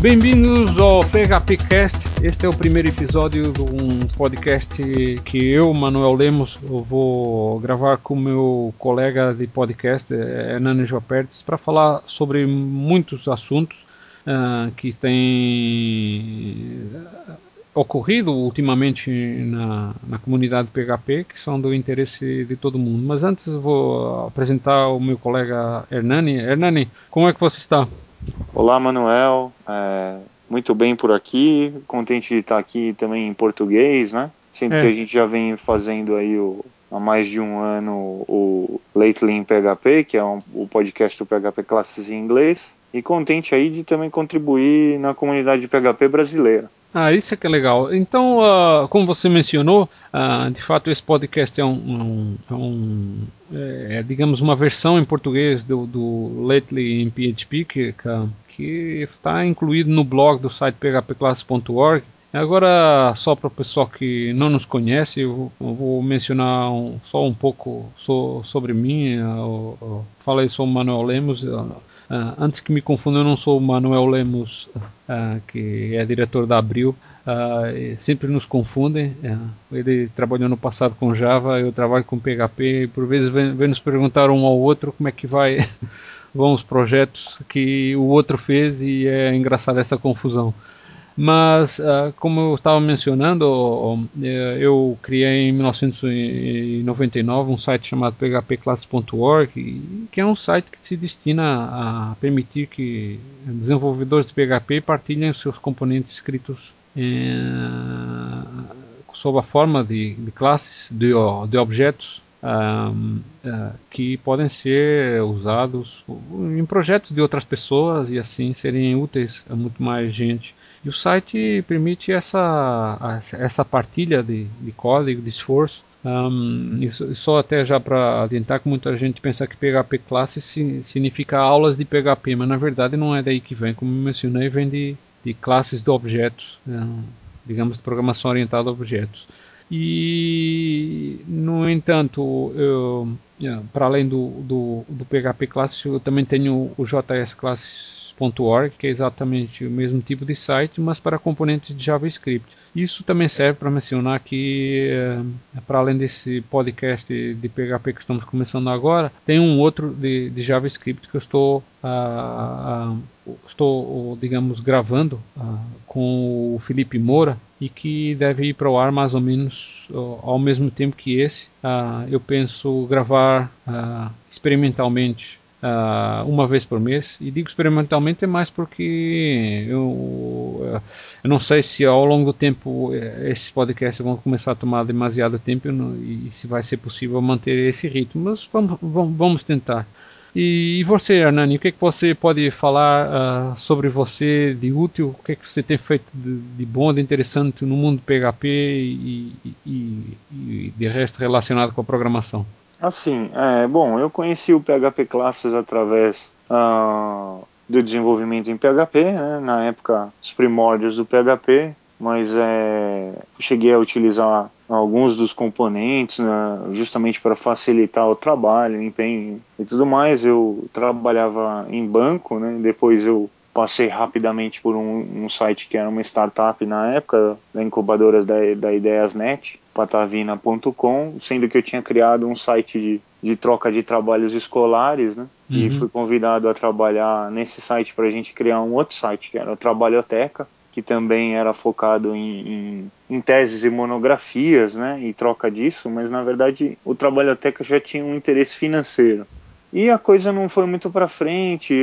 Bem-vindos ao PHPcast. Este é o primeiro episódio de um podcast que eu, Manuel Lemos, vou gravar com meu colega de podcast, Hernani Jopertes, para falar sobre muitos assuntos uh, que têm ocorrido ultimamente na, na comunidade PHP, que são do interesse de todo mundo. Mas antes vou apresentar o meu colega Hernani. Hernani, como é que você está? Olá, Manuel. É, muito bem por aqui. Contente de estar aqui também em português, né? Sinto é. que a gente já vem fazendo aí o, há mais de um ano o Lately em PHP, que é um, o podcast do PHP Classes em inglês. E contente aí de também contribuir na comunidade de PHP brasileira. Ah, isso é que é legal. Então, uh, como você mencionou, uh, de fato esse podcast é um, um, é um é, é, digamos, uma versão em português do, do Lately em PHP que, está incluído no blog do site phpclasses.org. Agora, só para o pessoal que não nos conhece, eu, vou mencionar um, só um pouco so, sobre mim. Eu, eu falei, sou o Manuel Lemos. Uh, antes que me confunda, eu não sou o Manuel Lemos, uh, que é diretor da Abril. Uh, sempre nos confundem. ele trabalhou no passado com Java, eu trabalho com PHP. E por vezes vem, vem nos perguntar um ao outro como é que vai vão os projetos que o outro fez e é engraçada essa confusão. Mas, uh, como eu estava mencionando, eh, eu criei em 1999 um site chamado phpclasses.org, que é um site que se destina a permitir que desenvolvedores de PHP partilhem seus componentes escritos em, sob a forma de, de classes, de, de objetos um, uh, que podem ser usados em projetos de outras pessoas e assim serem úteis a muito mais gente. E o site permite essa, essa partilha de, de código, de esforço. Um, isso, só até já para adiantar que muita gente pensa que PHP Classes significa aulas de PHP, mas na verdade não é daí que vem. Como mencionei, vem de, de classes de objetos, um, digamos, de programação orientada a objetos. E, no entanto, para além do, do, do PHP Classes, eu também tenho o JS Classes que é exatamente o mesmo tipo de site, mas para componentes de JavaScript. Isso também serve para mencionar que, é, para além desse podcast de PHP que estamos começando agora, tem um outro de, de JavaScript que eu estou, ah, ah, estou digamos, gravando ah, com o Felipe Moura e que deve ir para o ar mais ou menos ao mesmo tempo que esse. eu penso gravar experimentalmente uh, uma vez por mês. E digo experimentalmente é mais porque eu, eu não sei se ao longo do tempo eh, esses podcasts vão começar a tomar demasiado tempo e se vai ser possível manter esse ritmo, mas vamos, vamos, vamos tentar. E, você, Hernani, o que, é que você pode falar uh, sobre você de útil? O que, é que você tem feito de, de bom, de interessante no mundo PHP e, e, e de resto relacionado com a programação? Assim, é, bom, eu conheci o PHP Classes através uh, do desenvolvimento em PHP, né, na época, os primórdios do PHP, mas é, cheguei a utilizar alguns dos componentes né, justamente para facilitar o trabalho, empenho e tudo mais. Eu trabalhava em banco, né, depois eu passei rapidamente por um, um, site que era uma startup na época, da incubadoras da, da Ideiasnet, patavina.com, sendo que eu tinha criado um site de, de troca de trabalhos escolares, né? Uhum. E fui convidado a trabalhar nesse site para a gente criar um outro site, que era o Trabalhoteca, que também era focado em, em, em, teses e monografias, né? E troca disso, mas na verdade o Trabalhoteca já tinha um interesse financeiro. E a coisa não foi muito para frente,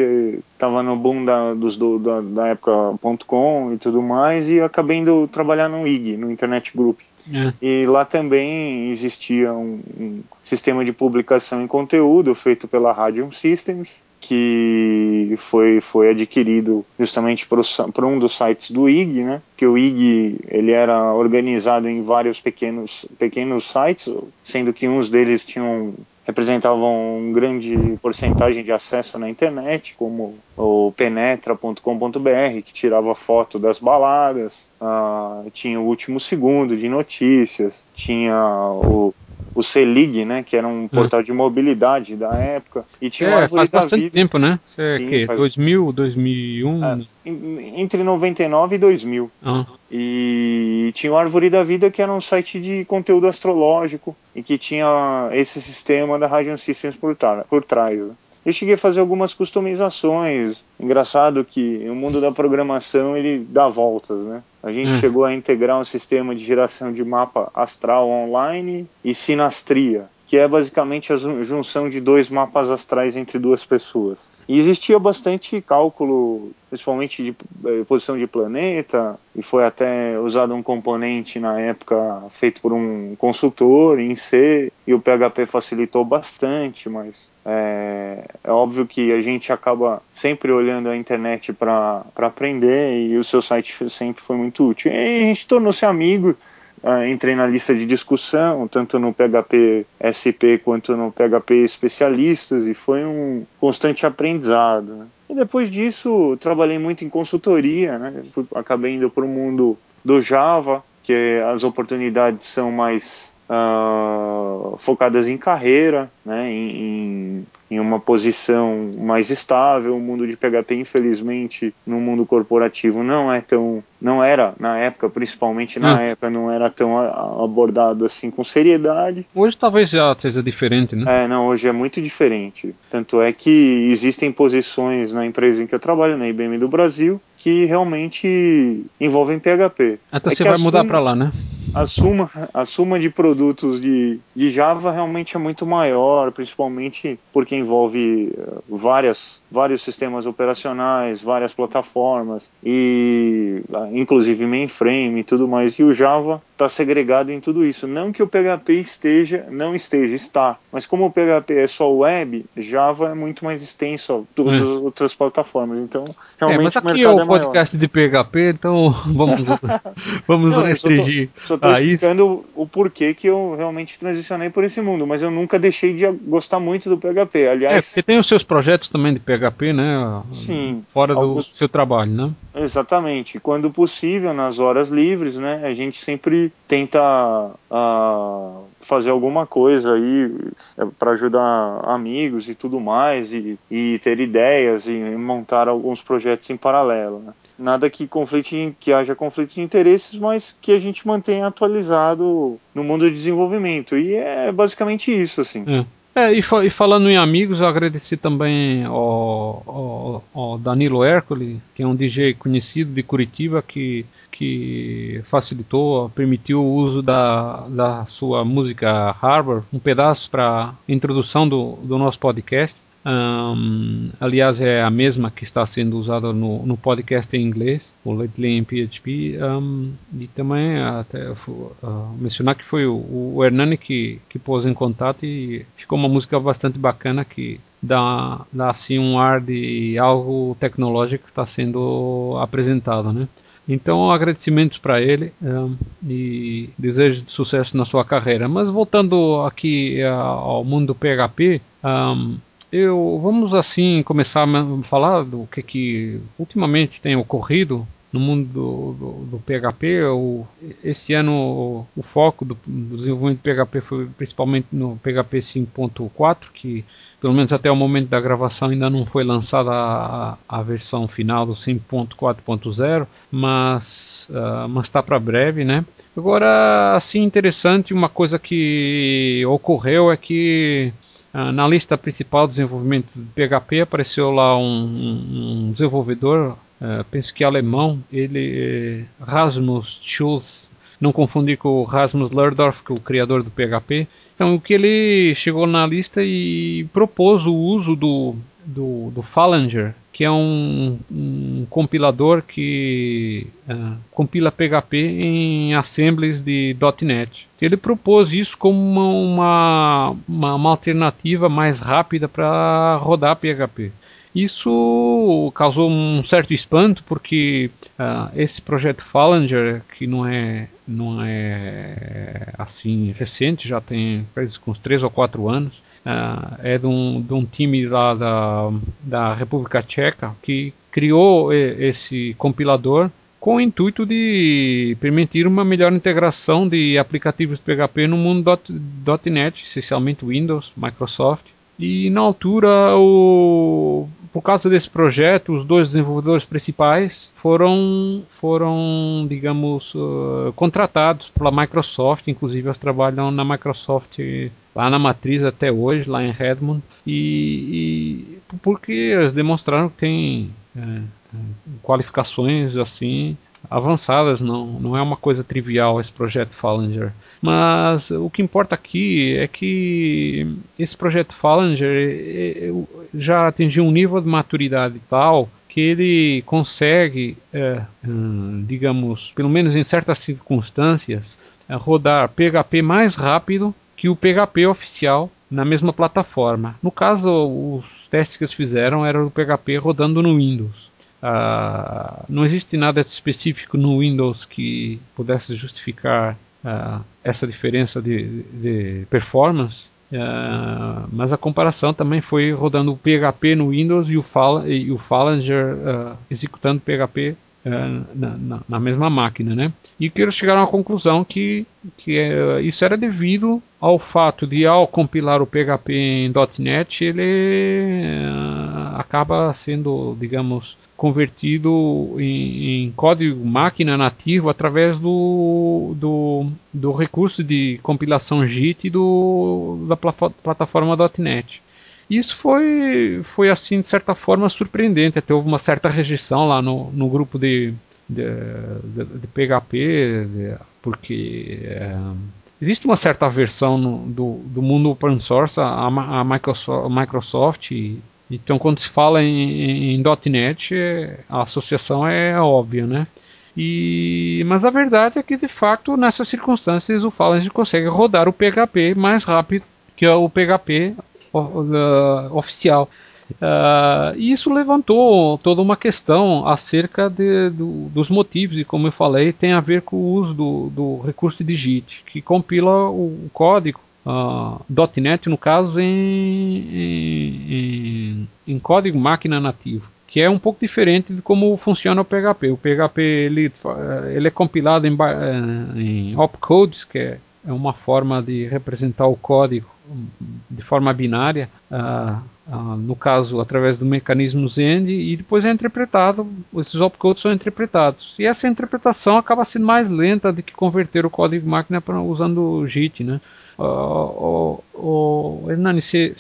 estava no boom da, dos, do, da, da época.com e tudo mais, e acabei indo trabalhar no IG, no Internet Group. É. E lá também existia um, um, sistema de publicação em conteúdo feito pela Radium Systems, que foi, foi adquirido justamente por, um dos sites do IG, né? Que o IG ele era organizado em vários pequenos, pequenos sites, sendo que uns deles tinham representavam um grande porcentagem de acesso na internet, como o penetra.com.br, que tirava foto das baladas, uh, tinha o último segundo de notícias, tinha o, o Selig, né, que era um hum. portal de mobilidade da época, e tinha é, faz bastante vida. tempo, né? É, Sim, que, faz... 2000, 2001? É, entre 99 e 2000. Ah. E tinha o Árvore da Vida, que era um site de conteúdo astrológico, e que tinha esse sistema da Radiant Systems por, por trás. Né? Eu cheguei a fazer algumas customizações. Engraçado que o mundo da programação ele dá voltas, né? A gente hum. chegou a integrar um sistema de geração de mapa astral online e sinastria, que é basicamente a junção de dois mapas astrais entre duas pessoas. E existia bastante cálculo, principalmente de eh, posição de planeta, e foi até usado um componente na época feito por um consultor em C, e o PHP facilitou bastante, mas é, é óbvio que a gente acaba sempre olhando a internet para aprender, e o seu site sempre foi muito útil. E a gente tornou-se amigo, uh, entrei na lista de discussão, tanto no PHP SP quanto no PHP Especialistas, e foi um constante aprendizado. Né? E depois disso, trabalhei muito em consultoria, né? Fui, acabei indo para o mundo do Java, que as oportunidades são mais uh, focadas em carreira, né? em, em uma posição mais estável. O mundo de PHP, infelizmente, no mundo corporativo não é tão, não era na época, principalmente na hum. época, não era tão abordado assim com seriedade. Hoje talvez já seja diferente, né? É, não, hoje é muito diferente. Tanto é que existem posições na empresa em que eu trabalho, na IBM do Brasil, que realmente envolvem PHP. Então é você vai mudar para lá, né? A suma, a suma de produtos de, de Java realmente é muito maior, principalmente porque envolve eh, várias, vários sistemas operacionais, várias plataformas e ah, inclusive mainframe e tudo mais. E o Java está segregado em tudo isso. Não que o PHP esteja, não esteja, está. Mas como o PHP é só web, Java é muito mais extenso a todas hum. as outras plataformas. Então, realmente é, mas aqui é o, é o podcast de PHP, então vamos, vamos não, restringir. Só estou explicando o porquê que eu realmente transicionei por esse mundo, mas eu nunca deixei de gostar muito do PHP. Aliás, é, você tem os seus projetos também de PHP, né? Sim. Fora alguns... do seu trabalho, né? Exatamente. Quando possível, nas horas livres, né? A gente sempre tenta uh, fazer alguma coisa aí é, para ajudar amigos e tudo mais e, e, ter ideias e montar alguns projetos em paralelo. Né? Nada que conflite, que haja conflito de interesses, mas que a gente mantenha atualizado no mundo de desenvolvimento. E é basicamente isso, assim. É. É, e, fa e, falando em amigos, eu agradeci também ao, ao, ao, Danilo Hércole, que é um DJ conhecido de Curitiba, que, que facilitou, permitiu o uso da, da sua música Harbor, um pedaço para introdução do, do nosso podcast. Um, aliás, é a mesma que está sendo usada no, no podcast em inglês, o Lately em PHP. Um, e também até uh, mencionar que foi o, o Hernani que, que pôs em contato e ficou uma música bastante bacana que dá, dá assim um ar de algo tecnológico que está sendo apresentado, né? Então, agradecimentos para ele um, e desejo de sucesso na sua carreira. Mas voltando aqui uh, ao mundo do PHP, um, eu vamos assim começar a falar do que, que ultimamente tem ocorrido no mundo do, do, do PHP. O, esse ano o, foco do, do, desenvolvimento do PHP foi principalmente no PHP 5.4, que pelo menos até o momento da gravação ainda não foi lançada a, a versão final do 5.4.0, mas uh, mas está para breve, né? Agora, assim interessante, uma coisa que ocorreu é que ah, na lista principal de desenvolvimento de PHP apareceu lá um, um desenvolvedor, uh, penso que alemão, ele Rasmus Schulz, não confundir com o Rasmus Lerdorf, que é o criador do PHP. Então, o que ele chegou na lista e propôs o uso do, do, do que é um, um compilador que uh, compila PHP em assemblies de .NET. Ele propôs isso como uma, uma, uma alternativa mais rápida para rodar PHP. Isso causou um certo espanto porque uh, esse projeto Phalange, que não é não é assim recente, já tem uns 3 ou 4 anos, Uh, é de um, de um time lá da, da República Tcheca que criou esse compilador com o intuito de permitir uma melhor integração de aplicativos PHP no mundo .NET, essencialmente Windows, Microsoft. E na altura, o, por causa desse projeto, os dois desenvolvedores principais foram, foram digamos, uh, contratados pela Microsoft. Inclusive, eles trabalham na Microsoft lá na matriz até hoje, lá em Redmond. E, e porque eles demonstraram que tem é, qualificações assim avançadas, não, não é uma coisa trivial esse projeto Fallinger. Mas o que importa aqui é que esse projeto Fallinger já atingiu um nível de maturidade tal que ele consegue, é, hum, digamos, pelo menos em certas circunstâncias, é, rodar PHP mais rápido que o PHP oficial na mesma plataforma. No caso, os testes que eles fizeram eram do PHP rodando no Windows. Uh, não existe nada específico no Windows que pudesse justificar uh, essa diferença de, de performance, uh, mas a comparação também foi rodando o PHP no Windows e o, Fall, e o executando PHP na, na, na, mesma máquina, né? E que eles chegaram à conclusão que, que é, isso era devido ao fato de ao compilar o PHP em .NET ele acaba sendo, digamos, convertido em, em, código máquina nativo através do, do, do recurso de compilação JIT do, da plataforma .NET. Isso foi, foi assim de certa forma surpreendente, até houve uma certa rejeição lá no, no grupo de, de, de, de PHP, de, porque é, existe uma certa aversão do, do mundo open source a, a Microsoft, Microsoft e, então, quando se fala em, em .NET, a associação é óbvia, né? E, mas a verdade é que, de fato, nessas circunstâncias, o Phalange consegue rodar o PHP mais rápido que o PHP uh, oficial. Uh, e isso levantou toda uma questão acerca de, do, dos motivos, e como eu falei, tem a ver com o uso do, do recurso de JIT, que compila o código uh, .NET no caso em, em, em, código máquina nativo que é um pouco diferente de como funciona o PHP. O PHP ele, ele é compilado em, eh, em opcodes, que é, é uma forma de representar o código de forma binária, uh, uh, no caso através do mecanismo ZEND, e depois é interpretado, esses opcodes são interpretados. E essa interpretação acaba sendo mais lenta do que converter o código máquina pra, usando o JIT. Né? O, o Hernani, você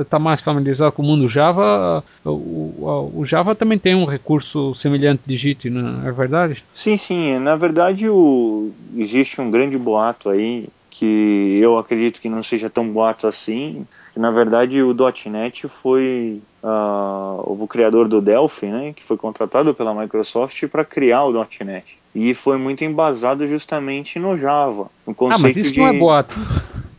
está mais familiarizado com o mundo Java? O, o, Java também tem um recurso semelhante de JIT, não é verdade? Sim, sim. Na verdade, o, existe um grande boato aí que eu acredito que não seja tão boato assim. Que na verdade o .NET foi uh, o criador do Delphi, né, que foi contratado pela Microsoft para criar o .NET. E foi muito embasado justamente no Java. No conceito ah, mas isso de... não é boato.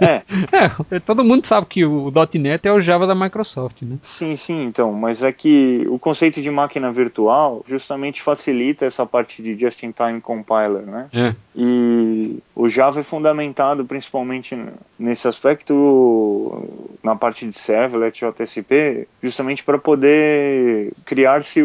É. é. Todo mundo sabe que o .NET é o Java da Microsoft, né? Sim, sim, então. Mas é que o conceito de máquina virtual justamente facilita essa parte de Just-in-Time Compiler, né? É. E o Java é fundamentado principalmente nesse aspecto na parte de servlet, JSP, justamente para poder criar-se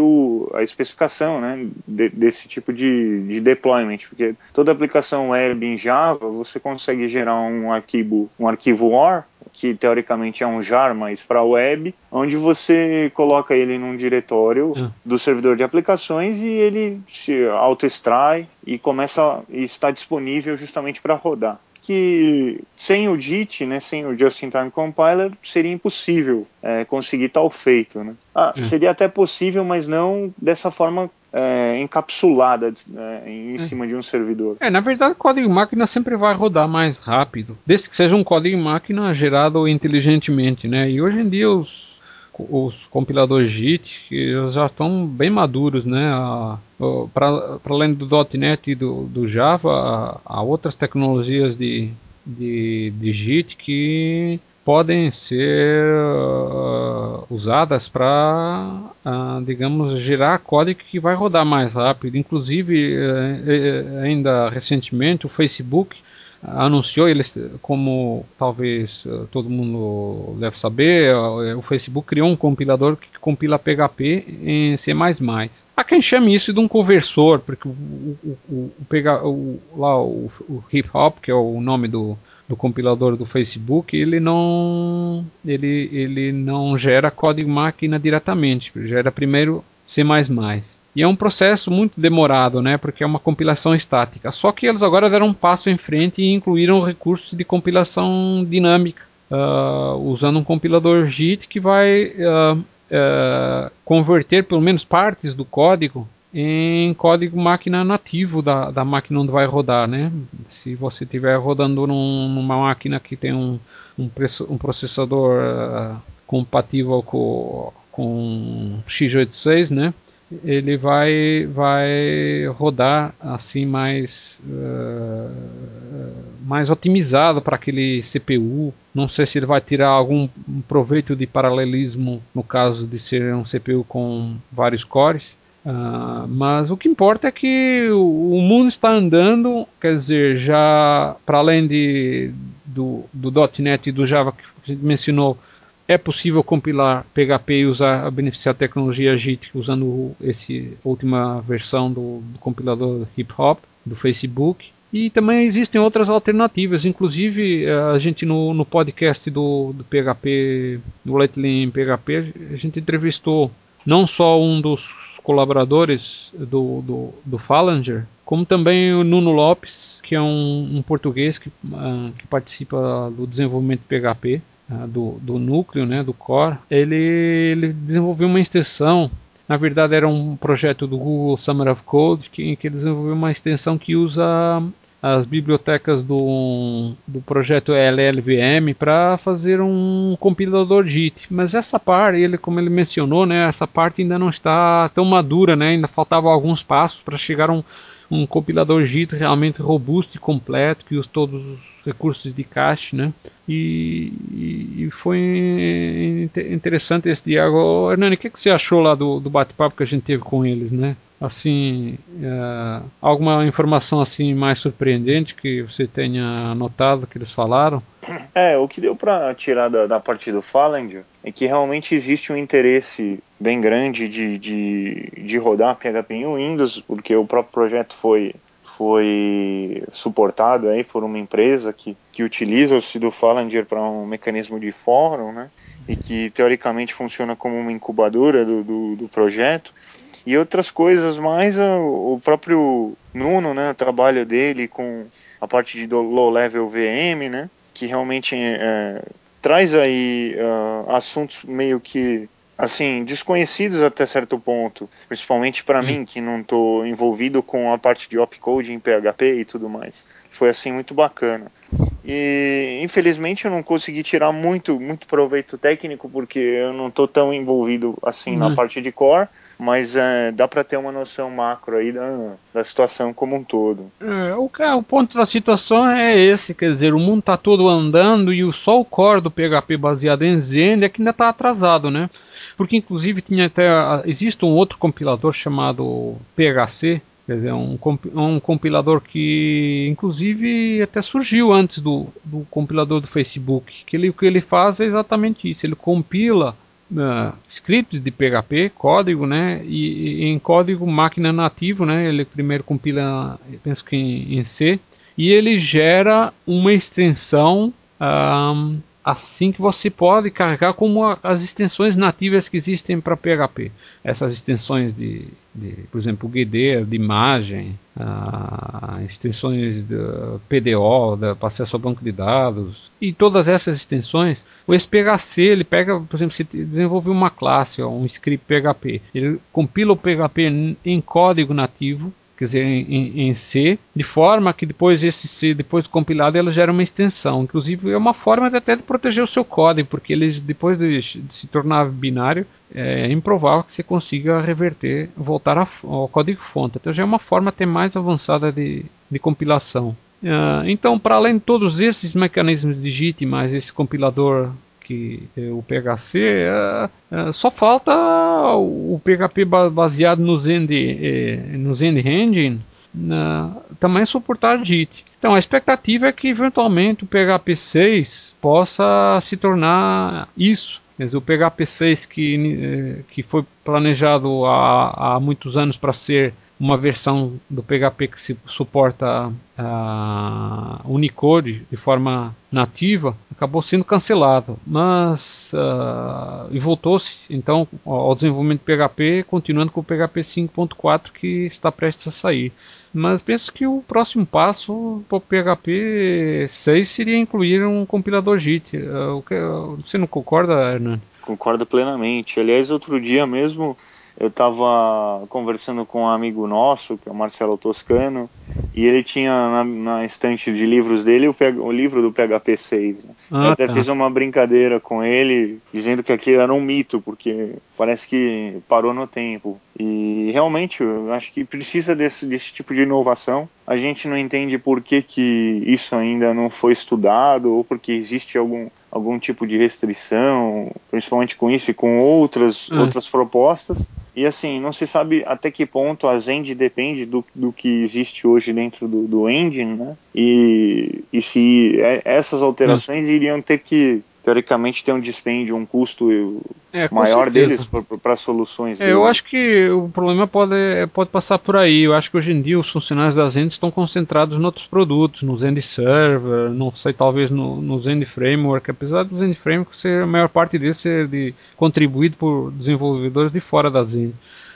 a especificação, né? De, desse tipo de, de deployment, porque toda aplicação web em Java você consegue gerar um arquivo, um arquivo OR, que teoricamente é um jar, mas para web, onde você coloca ele num diretório ah. do servidor de aplicações e ele se auto-extrai e começa e está disponível justamente para rodar. Que sem o JIT, né, sem o Just-in-Time Compiler, seria impossível é, conseguir tal feito. Né? Ah, é. Seria até possível, mas não dessa forma é, encapsulada é, em é. cima de um servidor. É, na verdade, o código máquina sempre vai rodar mais rápido, desde que seja um código máquina gerado inteligentemente, né? E hoje em dia os, os compiladores JIT já estão bem maduros, né? Para além do .NET e do, do Java, há outras tecnologias de, de, de JIT que podem ser uh, usadas para, uh, digamos, gerar código que vai rodar mais rápido. Inclusive, uh, ainda recentemente, o Facebook anunciou, eles, como talvez uh, todo mundo deve saber, uh, o Facebook criou um compilador que compila PHP em C++. Há quem chame isso de um conversor, porque o, o, o, o, lá, o, o hip hop, que é o nome do, do compilador do Facebook, ele não, ele, ele não gera código máquina diretamente, gera primeiro C++. E é um processo muito demorado, né, porque é uma compilação estática. Só que eles agora deram um passo em frente e incluíram recursos de compilação dinâmica, uh, usando um compilador JIT que vai uh, uh, converter pelo menos partes do código em código máquina nativo da, da máquina onde vai rodar, né? Se você estiver rodando num, numa máquina que tem um, um, um processador uh, compatível com, com x86, né? Ele vai, vai rodar assim mais, uh, mais otimizado para aquele CPU. Não sei se ele vai tirar algum proveito de paralelismo no caso de ser um CPU com vários cores Uh, mas o que importa é que o, o, mundo está andando, quer dizer, já para além de, do, do .NET e do Java que mencionou, é possível compilar PHP e usar, beneficiar a tecnologia JIT usando essa última versão do, do compilador hip hop do Facebook. E também existem outras alternativas, inclusive eh, a gente no, no podcast do, do PHP, do em PHP, a gente entrevistou não só um dos colaboradores do, do, do Falanger, como também o Nuno Lopes, que é um, um português que, uh, que, participa do desenvolvimento de PHP, do, do núcleo, né, do core. Ele, ele desenvolveu uma extensão na verdade era um projeto do Google Summer of Code que, que desenvolveu uma extensão que usa as bibliotecas do, do projeto LLVM para fazer um compilador JIT. Mas essa parte, ele, como ele mencionou, né, essa parte ainda não está tão madura, né, ainda faltavam alguns passos para chegar a um, um compilador JIT realmente robusto e completo, que usa todos os recursos de cache. Né, e, e foi interessante esse diálogo. Hernani, o que, que você achou lá do, do bate-papo que a gente teve com eles? Né? Assim é, alguma informação assim mais surpreendente que você tenha notado que eles falaram? É, o que deu para tirar da, da parte do Fallen é que realmente existe um interesse bem grande de, de, de rodar PHP em Windows, porque o próprio projeto foi foi suportado aí por uma empresa que, que utiliza-se do Falanger para um mecanismo de fórum, né? E que teoricamente funciona como uma incubadora do, do, do projeto e outras coisas mais o próprio Nuno, né, o trabalho dele com a parte de low level VM, né, que realmente é, traz aí uh, assuntos meio que assim desconhecidos até certo ponto, principalmente para hum. mim que não estou envolvido com a parte de opcode em PHP e tudo mais. Foi assim muito bacana. E infelizmente eu não consegui tirar muito muito proveito técnico porque eu não estou tão envolvido assim na hum. parte de core mas é, dá para ter uma noção macro aí da, da situação como um todo. É, o, o ponto da situação é esse, quer dizer, o mundo está todo andando e só o core do PHP baseado em Zend é que ainda está atrasado, né? Porque inclusive tinha até existe um outro compilador chamado PHC, quer dizer, um, um compilador que inclusive até surgiu antes do, do compilador do Facebook, que ele, o que ele faz é exatamente isso, ele compila uh, scripts de PHP, código, né, e, e, em código máquina nativo, né, ele primeiro compila, penso que em, em C, e ele gera uma extensão um, assim que você pode carregar como a, as extensões nativas que existem para PHP. Essas extensões de, de, por exemplo, GD, de imagem, extensões de PDO, para acesso ao banco de dados, e todas essas extensões, o SPHC, ele pega, por exemplo, se desenvolveu uma classe, um script PHP, ele compila o PHP em código nativo, quer dizer, em, em, C, de forma que depois esse C, depois compilado, ela gera uma extensão. Inclusive é uma forma de, até de proteger o seu código, porque ele depois de, de se tornar binário, é improvável que você consiga reverter, voltar ao código fonte. Então já é uma forma até mais avançada de, de compilação. Uh, então, para além de todos esses mecanismos de JIT, mais esse compilador que é o PHC, é, é, só falta o PHP baseado no Zend, é, no Zend Engine também suportar JIT. Então a expectativa é que eventualmente o PHP 6 possa se tornar isso. Dizer, o PHP 6 que, eh, que foi planejado há, há muitos anos para ser uma versão do PHP que se suporta Unicode de forma nativa acabou sendo cancelado, mas uh, e voltou-se então ao desenvolvimento PHP, continuando com o PHP 5.4 que está prestes a sair. Mas penso que o próximo passo para o PHP 6 seria incluir um compilador JIT. Uh, você não concorda, Hernani? Concordo plenamente. Aliás, outro dia mesmo eu estava conversando com um amigo nosso, que é o Marcelo Toscano, e ele tinha na, na estante de livros dele o, o livro do PHP 6. Né? Ah, eu até tá. fiz uma brincadeira com ele, dizendo que aquilo era um mito, porque parece que parou no tempo. E realmente, eu acho que precisa desse, desse tipo de inovação. A gente não entende por que, que isso ainda não foi estudado, ou porque existe algum algum tipo de restrição, principalmente com isso e com outras, hum. outras propostas. E assim, não se sabe até que ponto a Zend depende do, do que existe hoje dentro do, do engine, né? E, e se é, essas alterações hum. iriam ter que teoricamente tem um dispêndio, um custo é, maior deles para soluções. É, eu acho que o problema pode, pode passar por aí. Eu acho que hoje em dia os funcionários da Zend estão concentrados em outros produtos, no Zend Server, não sei, talvez no, Zend Framework, apesar do Zend Framework ser a maior parte dele ser de, contribuído por desenvolvedores de fora da Zend.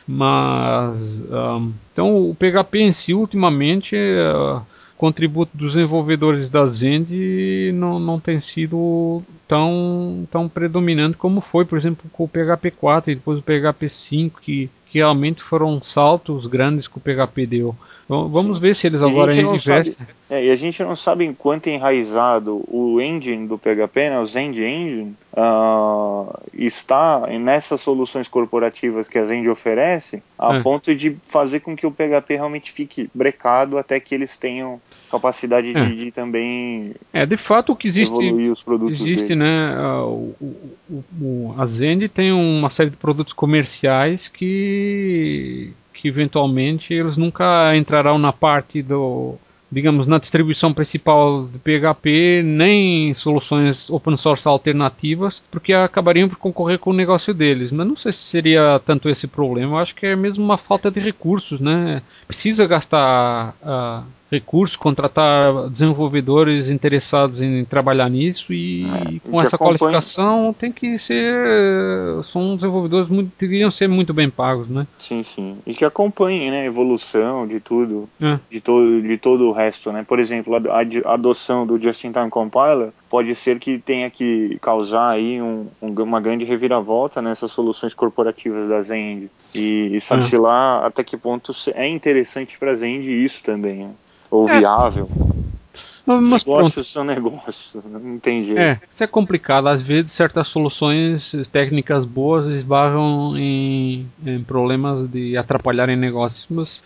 Mas um, então o PHP em si ultimamente uh, contributo dos desenvolvedores da Zend não, não tem sido tão, tão predominante como foi, por exemplo, com o PHP 4 e depois o PHP 5, que, que realmente foram saltos grandes que o PHP deu. Então, vamos ver se eles agora investem. É, e a gente não sabe em quanto enraizado o engine do PHP, né, o Zend Engine, uh, está nessas soluções corporativas que a Zend oferece, a é. ponto de fazer com que o PHP realmente fique brecado até que eles tenham capacidade de, é. de também é de fato o que existe os produtos existe dele. né o, o, o, a Zend tem uma série de produtos comerciais que que eventualmente eles nunca entrarão na parte do digamos, na distribuição principal de PHP, nem soluções open source alternativas, porque acabariam por concorrer com o negócio deles. Mas não sei se seria tanto esse problema, eu acho que é mesmo uma falta de recursos, né? Precisa gastar uh, recursos, contratar desenvolvedores interessados em trabalhar nisso e é, com essa acompanha... qualificação tem que ser são desenvolvedores muito deveriam ser muito bem pagos, né? Sim, sim. E que acompanhem, né, a evolução de tudo, é. de todo de todo o resto, né? Por exemplo, a, a adoção do Just in Time Compiler pode ser que tenha que causar aí um, um, uma grande reviravolta nessas soluções corporativas da Zend e, e sabe-se é. lá até que ponto é interessante para a Zend isso também. Né? Ou é. viável. Mas negócios pronto. são negócios, não tem jeito. É, isso é complicado. Às vezes, certas soluções técnicas boas esbarram em, em problemas de atrapalharem negócios, mas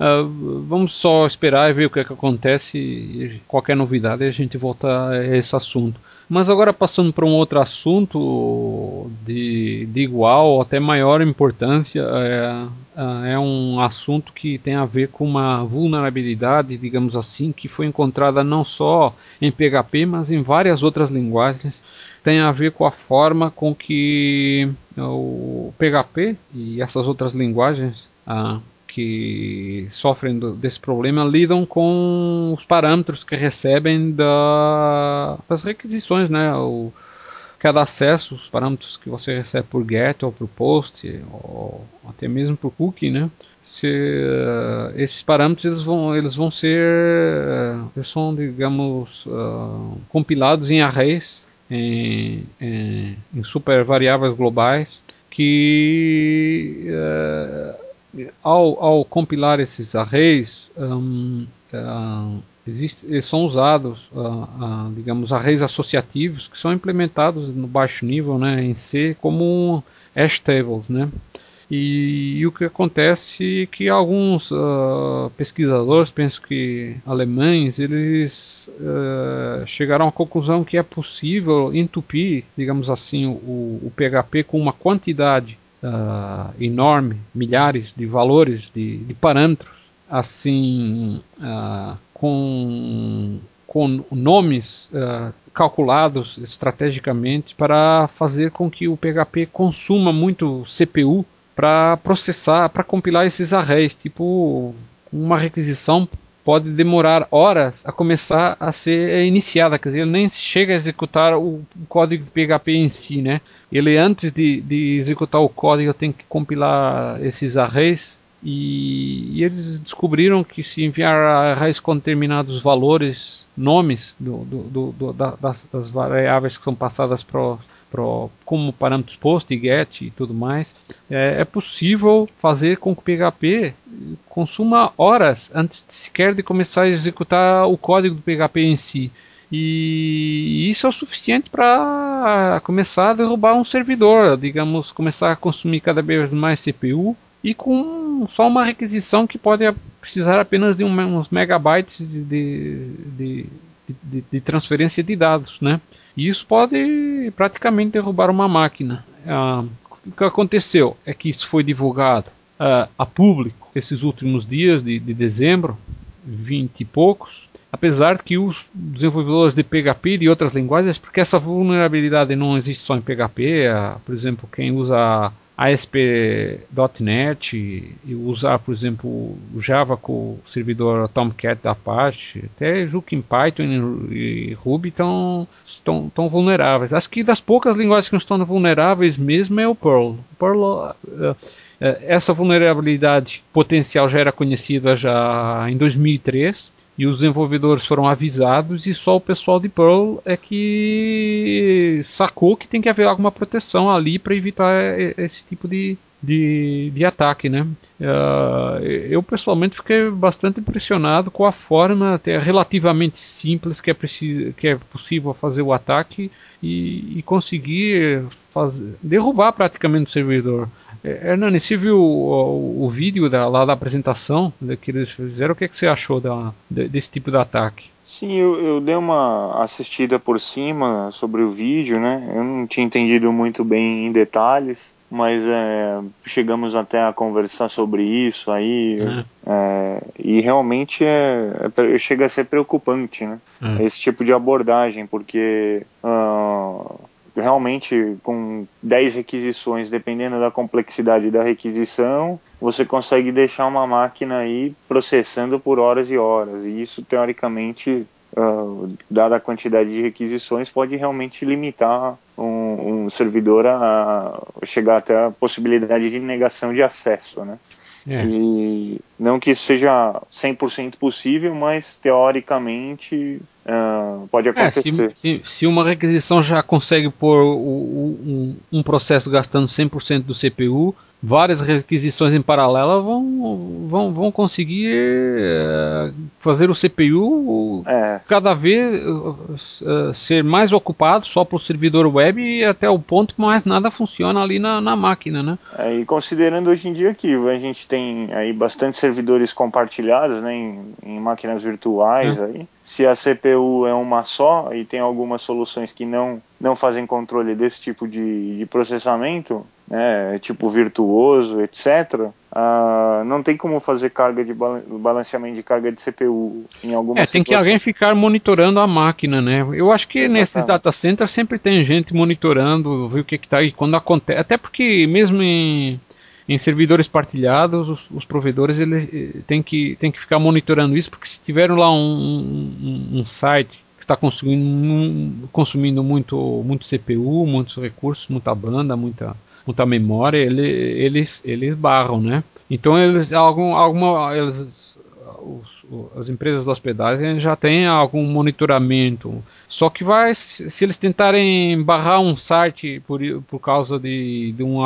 uh, vamos só esperar e ver o que, é que acontece. E qualquer novidade a gente volta a esse assunto. Mas agora passando para um outro assunto de, de igual ou até maior importância, é, é, um assunto que tem a ver com uma vulnerabilidade, digamos assim, que foi encontrada não só em PHP, mas em várias outras linguagens. Tem a ver com a forma com que o PHP e essas outras linguagens ah, que sofrem do, desse problema lidam com os parâmetros que recebem da, das requisições, né? O, cada acesso, os parâmetros que você recebe por GET ou por POST ou até mesmo por cookie, né? Se, uh, esses parâmetros eles vão, eles vão ser, uh, eles são, digamos, uh, compilados em arrays, em, em, em super variáveis globais que ao, ao compilar esses arrays, um, uh, existe, eles são usados, uh, uh, digamos, arrays associativos que são implementados no baixo nível, né, em C, como hash tables, né. E, e, o que acontece é que alguns uh, pesquisadores, penso que alemães, eles uh, chegaram à conclusão que é possível entupir, digamos assim, o, o PHP com uma quantidade uh, enorme, milhares de valores, de, de parâmetros, assim uh, com, com nomes uh, calculados estrategicamente para fazer com que o PHP consuma muito CPU para processar, para compilar esses arrays. Tipo, uma requisição pode demorar horas a começar a ser iniciada, quer dizer, ele nem chega a executar o código de PHP em si, né? Ele antes de, de executar o código tem que compilar esses arrays e, e, eles descobriram que se enviar arrays com determinados valores, nomes do, do, do, das, das, variáveis que são passadas para pro, como parâmetros post get e tudo mais, é, é, possível fazer com que o PHP consuma horas antes de sequer de começar a executar o código do PHP em si. E isso é o suficiente para começar a derrubar um servidor, digamos, começar a consumir cada vez mais CPU e com só uma requisição que pode precisar apenas de uns megabytes de, de, de, de, de transferência de dados, né? E isso pode praticamente derrubar uma máquina. Ah, o que aconteceu é que isso foi divulgado ah, a público esses últimos dias de, de dezembro, 20 e poucos, apesar que os desenvolvedores de PHP e de outras linguagens, porque essa vulnerabilidade não existe só em PHP, ah, por exemplo, quem usa ASP.NET e usar, por exemplo, o Java com o servidor Tomcat da Apache, até julgo em Python e Ruby estão, estão, estão vulneráveis. Acho que das poucas linguagens que estão vulneráveis mesmo é o Perl. O Perl uh, essa vulnerabilidade potencial já era conhecida já em 2003 e os desenvolvedores foram avisados e só o pessoal de Perl é que sacou que tem que haver alguma proteção ali para evitar esse tipo de, de, de ataque, né? Uh, eu pessoalmente fiquei bastante impressionado com a forma até relativamente simples que é, preciso, que é possível fazer o ataque e, e conseguir fazer, derrubar praticamente o servidor. É, Hernani, você viu o, o, o vídeo da, lá da apresentação né, que eles fizeram? O que, é que você achou da, desse tipo de ataque? Sim, eu, eu, dei uma assistida por cima sobre o vídeo, né? Eu não tinha entendido muito bem em detalhes, mas é, chegamos até a conversar sobre isso aí, é. É, e realmente é, é, chega a ser preocupante, né? É. Esse tipo de abordagem, porque uh, realmente com 10 requisições, dependendo da complexidade da requisição, você consegue deixar uma máquina aí processando por horas e horas. E isso, teoricamente, uh, dada a quantidade de requisições, pode realmente limitar um, um, servidor a chegar até a possibilidade de negação de acesso, né? É. E não que isso seja 100% possível, mas teoricamente uh, pode acontecer. É, se, se, uma requisição já consegue pôr o, o, um, um processo gastando 100% do CPU, várias requisições em paralelo vão, vão, vão conseguir é, fazer o CPU é. cada vez uh, ser mais ocupado só para o servidor web e até o ponto que mais nada funciona ali na, na máquina, né? É, e considerando hoje em dia que a gente tem aí bastante servidores compartilhados, né, em, em máquinas virtuais é. aí, se a CPU é uma só e tem algumas soluções que não não fazem controle desse tipo de, de processamento, né, tipo virtuoso, etc., ah, não tem como fazer carga de balanceamento de carga de CPU em alguma É, tem que alguém ficar monitorando a máquina, né? Eu acho que Exatamente. nesses data centers sempre tem gente monitorando, ver o que está aí quando acontece. Até porque mesmo em, em servidores partilhados, os, os provedores ele, eh, tem, que, tem que ficar monitorando isso, porque se tiveram lá um, um, um site que está consumindo, consumindo muito, muito CPU, muitos recursos, muita banda, muita muita memória, ele, eles, eles barram, né? Então eles algum, alguma eles, os, as empresas de hospedagem já têm algum monitoramento. Só que vai se eles tentarem barrar um site por, por causa de, de, um,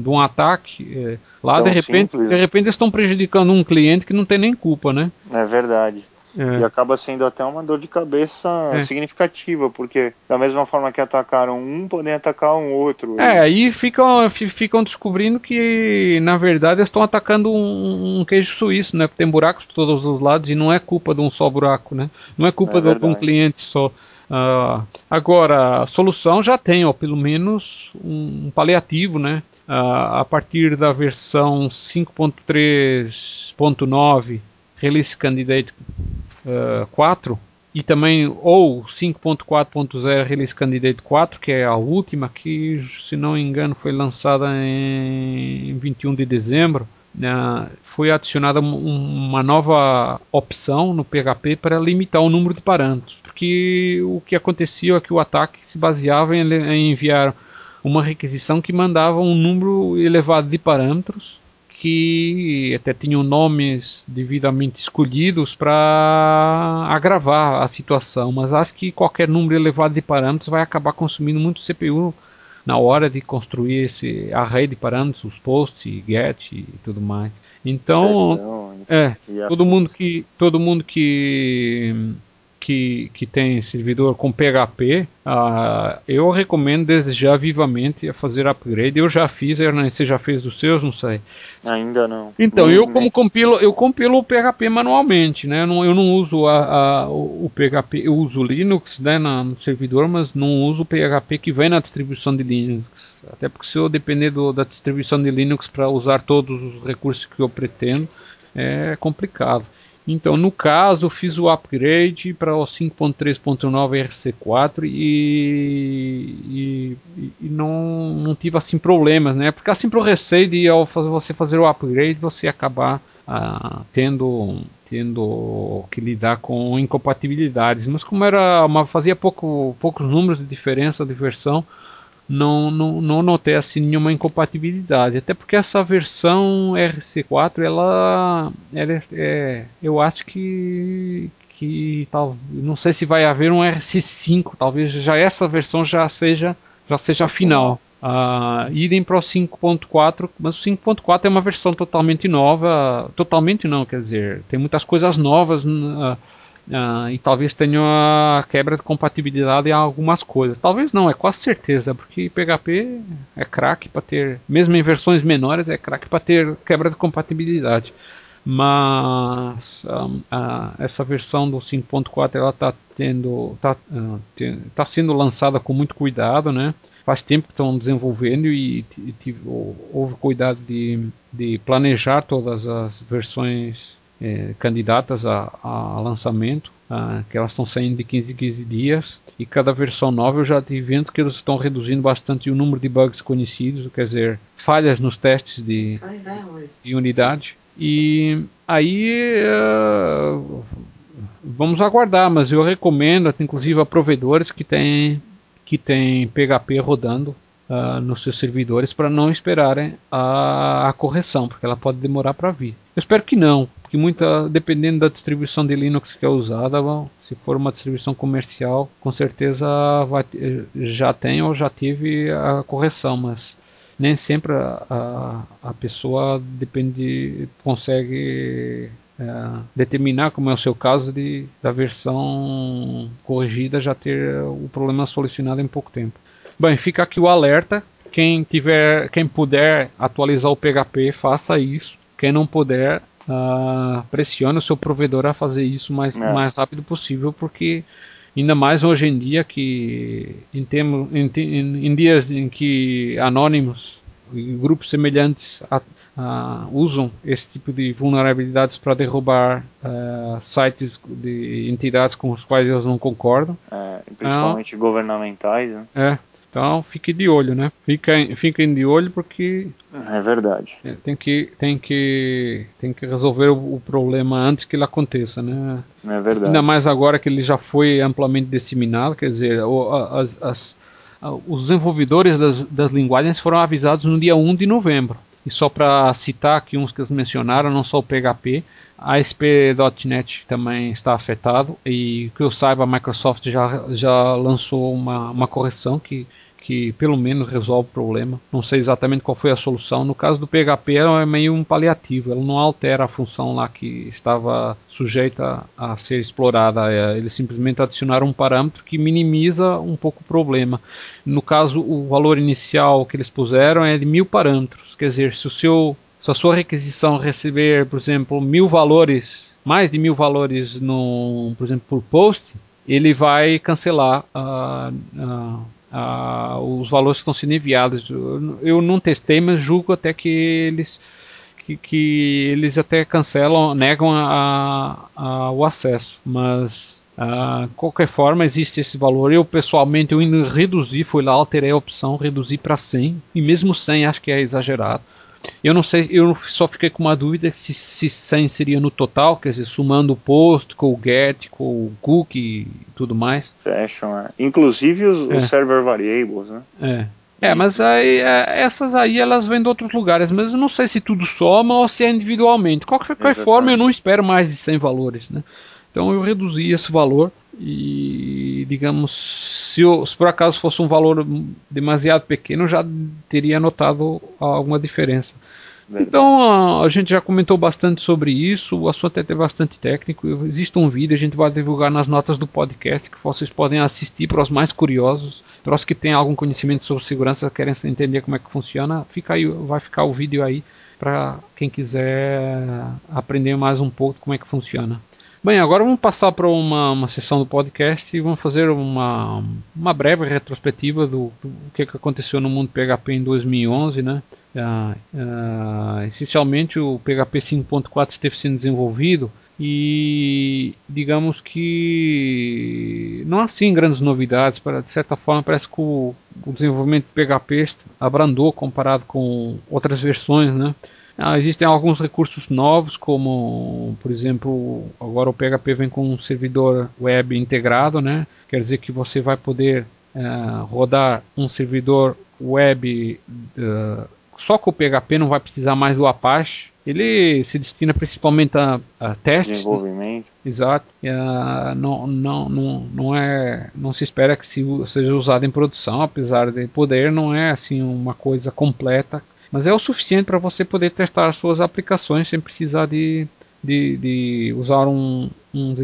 de um ataque é, lá de repente simples. de repente estão prejudicando um cliente que não tem nem culpa, né? É verdade. É. E acaba sendo até uma dor de cabeça é. significativa, porque da mesma forma que atacaram um, podem atacar um outro. É, aí ficam, ficam descobrindo que, na verdade, estão atacando um, um, queijo suíço, né? Tem buracos por todos os lados e não é culpa de um só buraco, né? Não é culpa é de um cliente só. Uh, agora, a solução já tem, ó, pelo menos um, um paliativo, né? Uh, a partir da versão 5.3.9 Release Candidate uh, 4 e também ou 5.4.0 Release Candidate 4, que é a última, que se não me engano foi lançada em 21 de dezembro. Foi adicionada uma nova opção no PHP para limitar o número de parâmetros, porque o que acontecia é que o ataque se baseava em enviar uma requisição que mandava um número elevado de parâmetros que até tinham nomes devidamente escolhidos para agravar a situação, mas acho que qualquer número elevado de parâmetros vai acabar consumindo muito CPU na hora de construir esse array de parâmetros, os posts, get e tudo mais. Então, é, todo mundo que todo mundo que que, que tem servidor com PHP, uh, ah, eu recomendo desde já vivamente a fazer upgrade. Eu já fiz, Hernani, você já fez dos seus? Não sei. Ainda não. Então, eu como compilo, eu compilo o PHP manualmente, né? Eu não, eu não uso a, a, o PHP, eu uso o Linux né, no servidor, mas não uso o PHP que vem na distribuição de Linux. Até porque se eu depender do, da distribuição de Linux para usar todos os recursos que eu pretendo, é complicado. Então, no caso, fiz o upgrade para o 5.3.9 RC4 e, e, e, não, não tive assim problemas, né? Porque assim pro receio de ao fazer, você fazer o upgrade você acabar ah, tendo tendo que lidar com incompatibilidades. Mas como era uma, fazia pouco, poucos números de diferença de versão, não, não, não notei assim nenhuma incompatibilidade. Até porque essa versão RC4, ela, ela é, é, eu acho que que tal, não sei se vai haver um RC5, talvez já essa versão já seja já seja a final. Uh, idem para o 5.4, mas o 5.4 é uma versão totalmente nova, totalmente não, quer dizer, tem muitas coisas novas. Uh, Uh, e talvez tenha a quebra de compatibilidade em algumas coisas. Talvez não, é quase certeza, porque PHP é craque para ter, mesmo em versões menores, é craque para ter quebra de compatibilidade. Mas um, uh, essa versão do 5.4 ela está tendo, tá, uh, tá sendo lançada com muito cuidado, né? Faz tempo que estão desenvolvendo e, e houve cuidado de, de planejar todas as versões é, candidatas a, a lançamento, que elas estão saindo de 15 em 15 dias, e cada versão nova eu já estive vendo que eles estão reduzindo bastante o número de bugs conhecidos, quer dizer, falhas nos testes de, de unidade. E aí uh, vamos aguardar, mas eu recomendo, inclusive a provedores que têm que tem PHP rodando uh, nos seus servidores para não esperarem a, a, correção, porque ela pode demorar para vir. Eu espero que não, porque muita, dependendo da distribuição de Linux que é usada, bom, se for uma distribuição comercial, com certeza vai, já tem ou já teve a correção, mas nem sempre a, a, a pessoa depende consegue é, determinar, como é o seu caso, de, da versão corrigida já ter o problema solucionado em pouco tempo. Bem, fica aqui o alerta. Quem tiver, quem puder atualizar o PHP, faça isso. Quem não puder, uh, pressione o seu provedor a fazer isso o mais, é. mais rápido possível, porque ainda mais hoje em dia que em, termos, em, em, em dias em que anônimos e grupos semelhantes a, a, usam esse tipo de vulnerabilidades para derrubar uh, sites de entidades com os quais eles não concordam. É, principalmente governamentais. Né? É, então fique de olho, né? Fiquem, fiquem de olho porque é verdade. É, tem que tem que tem que resolver o, o, problema antes que ele aconteça, né? É verdade. Ainda mais agora que ele já foi amplamente disseminado, quer dizer, as, as, os desenvolvedores das, das linguagens foram avisados no dia 1 de novembro. E só para citar aqui uns que eles mencionaram, não só o PHP, a ASP.NET também está afetado. E que eu saiba a Microsoft já, já lançou uma, uma correção que, que pelo menos resolve o problema. Não sei exatamente qual foi a solução. No caso do PHP é meio um paliativo, ela não altera a função lá que estava sujeita a ser explorada. É, eles simplesmente adicionaram um parâmetro que minimiza um pouco o problema. No caso, o valor inicial que eles puseram é de mil parâmetros, quer dizer, se o seu se a sua requisição receber, por exemplo, mil valores, mais de mil valores, no, por exemplo, por post, ele vai cancelar uh, uh, os valores que estão sendo enviados. Eu, não testei, mas julgo até que eles que, que eles até cancelam, negam a, a, o acesso, mas Uh, qualquer forma, existe esse valor. Eu pessoalmente eu reduzi, fui lá, alterei a opção, reduzi para 100 e mesmo 100 acho que é exagerado. Eu não sei, eu só fiquei com uma dúvida se, se 100 seria no total, quer dizer, somando o post com o get, com o cookie e tudo mais. Session, é. Inclusive os, é. os server variables, né? É. É, mas aí, é, essas aí elas vêm de outros lugares, mas eu não sei se tudo soma ou se é individualmente. Qualquer, qualquer forma, eu não espero mais de 100 valores, né? Então eu reduzi esse valor e, digamos, se, eu, se, por acaso fosse um valor demasiado pequeno, já teria notado alguma diferença. Então a, gente já comentou bastante sobre isso, o assunto é até bastante técnico. Existe um vídeo, a gente vai divulgar nas notas do podcast que vocês podem assistir para os mais curiosos, para os que têm algum conhecimento sobre segurança, querem entender como é que funciona. Fica aí, vai ficar o vídeo aí para quem quiser aprender mais um pouco como é que funciona. Bem, agora vamos passar para uma, uma sessão do podcast e vamos fazer uma, uma breve retrospectiva do, do que, que aconteceu no mundo PHP em 2011, né? Uh, uh, essencialmente o PHP 5.4 esteve sendo desenvolvido e digamos que não há grandes novidades para de certa forma parece que o, o desenvolvimento de PHP abrandou comparado com outras versões né ah, existem alguns recursos novos, como, por exemplo, agora o PHP vem com um servidor web integrado, né? Quer dizer que você vai poder uh, rodar um servidor web uh, só com o PHP, não vai precisar mais do Apache. Ele se destina principalmente a, a testes. Desenvolvimento. Né? Exato. Uh, não, não, não, não, é, não se espera que seja usado em produção, apesar de poder, não é assim uma coisa completa mas é o suficiente para você poder testar as suas aplicações sem precisar de, de, de usar um, um,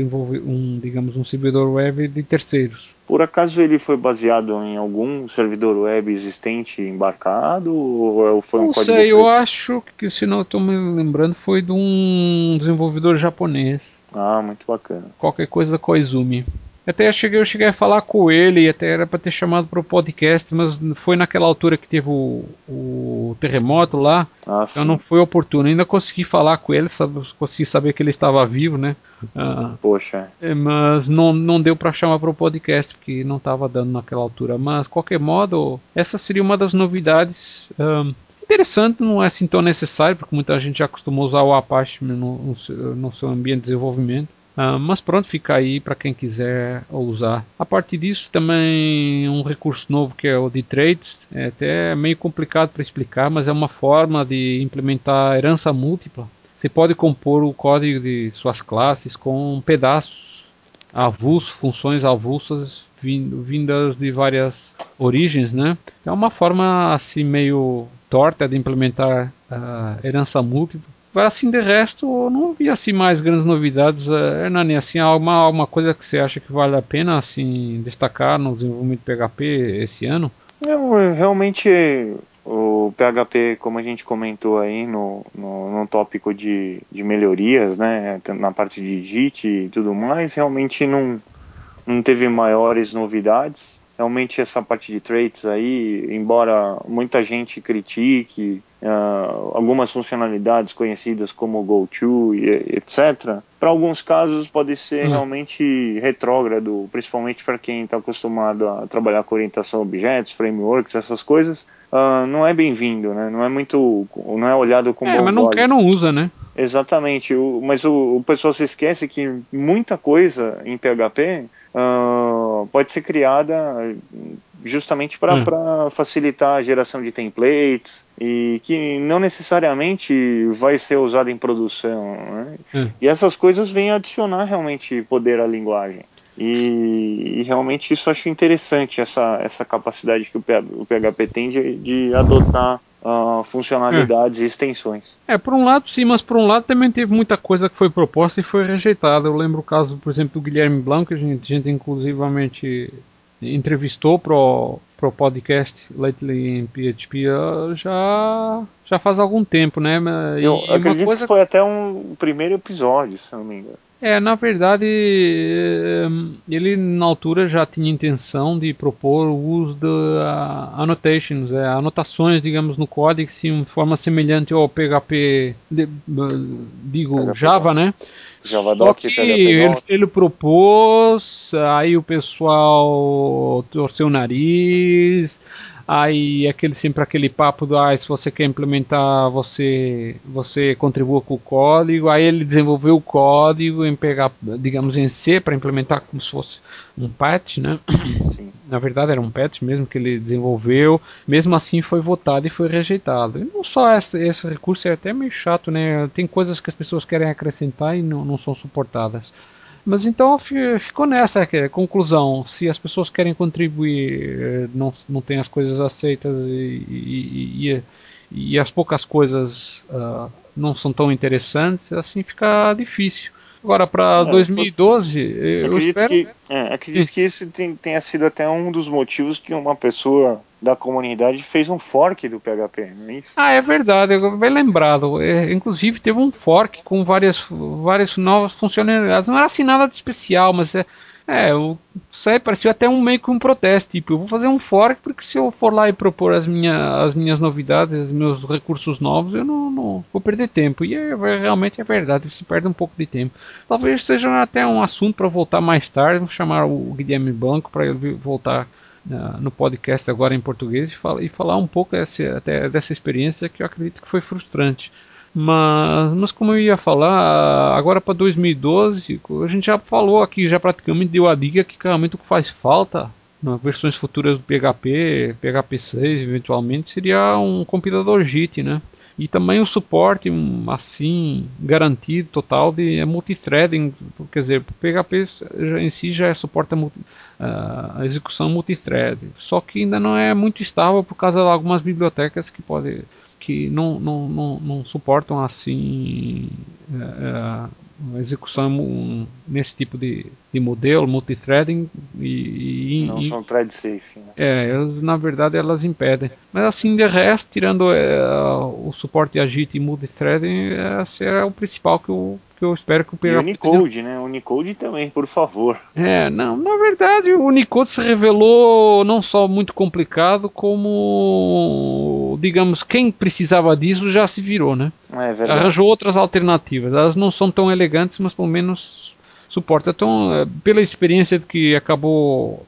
um, digamos, um servidor web de terceiros. Por acaso ele foi baseado em algum servidor web existente embarcado ou foi um não código? Não sei, eu acho que se não estou me lembrando foi de um desenvolvedor japonês. Ah, muito bacana. Qualquer coisa da Koizumi. Até eu cheguei, eu cheguei a falar com ele, até era para ter chamado para o podcast, mas foi naquela altura que teve o, o terremoto lá, ah, então não foi oportuno. Ainda consegui falar com ele, sabe, consegui saber que ele estava vivo, né? Ah, Poxa. É, mas não, não deu para chamar para o podcast, porque não estava dando naquela altura. Mas, de qualquer modo, essa seria uma das novidades. Um, interessante, não é assim tão necessário, porque muita gente já acostumou usar o Apache no, no, no seu ambiente de desenvolvimento. Uh, mas pronto, fica aí para quem quiser usar. A partir disso, também um recurso novo que é o de trades. É até meio complicado para explicar, mas é uma forma de implementar herança múltipla. Você pode compor o código de suas classes com pedaços avulsos, funções avulsas vindas de várias origens, né? É uma forma assim meio torta de implementar uh, herança múltipla Assim, de resto, não vi assim mais grandes novidades. É, Hernani, assim, alguma, alguma coisa que você acha que vale a pena assim destacar no desenvolvimento do PHP esse ano? Não, é, realmente o PHP, como a gente comentou aí no, no, no tópico de, de melhorias, né, na parte de JIT e tudo mais, realmente não, não teve maiores novidades. Realmente essa parte de traits aí, embora muita gente critique, uh, algumas funcionalidades conhecidas como GoTo e etc. Para alguns casos pode ser hum. realmente retrógrado, principalmente para quem está acostumado a trabalhar com orientação a objetos, frameworks, essas coisas. Uh, não é bem-vindo, né? Não é muito, não é olhado como. É, mas não quer, não usa, né? Exatamente. O, mas o, o pessoal se esquece que muita coisa em PHP uh, ah, pode ser criada justamente para hum. facilitar a geração de templates e que não necessariamente vai ser usado em produção. Né? Hum. E essas coisas vêm adicionar realmente poder à linguagem. E, e, realmente isso eu acho interessante, essa, essa capacidade que o PHP tem de, de adotar uh, funcionalidades é. e extensões. É, por um lado sim, mas por um lado também teve muita coisa que foi proposta e foi rejeitada. Eu lembro o caso, por exemplo, do Guilherme Blanco, que a gente, a gente inclusivamente entrevistou pro, pro podcast Lately in PHP já, já faz algum tempo, né? E, Eu acredito coisa... que foi até um primeiro episódio, se não me engano. É, na verdade, eh, ele na altura já tinha intenção de propor o uso de uh, annotations, é, anotações, digamos, no código de forma semelhante ao PHP, de, digo, PHP. Java, né? Só que ele, ele, propôs, aí o pessoal torceu o nariz, Aí aquele sempre aquele papo do ah, se você quer implementar, você você contribua com o código. Aí ele desenvolveu o código em pegar, digamos, em C para implementar como se fosse um patch, né? Sim. Na verdade era um patch mesmo que ele desenvolveu. Mesmo assim foi votado e foi rejeitado. E não só esse, esse recurso é até meio chato, né? Tem coisas que as pessoas querem acrescentar e não, não são suportadas. Mas então ficou nessa conclusão. Se as pessoas querem contribuir, eh, não, não tem as coisas aceitas e, e, e, e as poucas coisas uh, não são tão interessantes, assim fica difícil. Agora, para é, 2012, eu acredito espero... Que, é, acredito que esse tenha sido até um dos motivos que uma pessoa da comunidade fez um fork do PHP, não é isso? Ah, é verdade, bem lembrado. É, inclusive teve um fork com várias, várias novas funcionalidades. Não era assim nada de especial, mas é, é, o aí parecia até um meio que um protesto, tipo, eu vou fazer um fork porque se eu for lá e propor as, minha, as minhas novidades, os meus recursos novos, eu não, não vou perder tempo. E é, realmente é verdade, você perde um pouco de tempo. Talvez seja até um assunto para voltar mais tarde, vou chamar o Guilherme Blanco para ele voltar uh, no podcast agora em português e, fala, e falar um pouco esse, até dessa experiência que eu acredito que foi frustrante. Mas, mas como eu ia falar, agora para 2012, a gente já falou aqui, já praticamente deu a dica que realmente o que faz falta nas versões futuras do PHP, PHP 6 eventualmente, seria um compilador JIT, né? E também o suporte assim garantido total de é multithreading, quer dizer, o PHP em si já suporta a execução multithread, só que ainda não é muito estável por causa de algumas bibliotecas que podem que não, não, não, não suportam assim é, é execução nesse tipo de, de modelo, multithreading e, e não e, são thread safe. Né? É, elas, na verdade elas impedem. Mas assim de resto, tirando é, o suporte a JIT e multithreading, esse é o principal que eu que eu espero que o PHP. E Unicode, tenha... né? Unicode também, por favor. É, não, na verdade o Unicode se revelou não só muito complicado, como digamos, quem precisava disso já se virou, né? É verdade. Arranjou outras alternativas. Elas não são tão elegantes, mas pelo menos suporta. Então, é, pela experiência de que acabou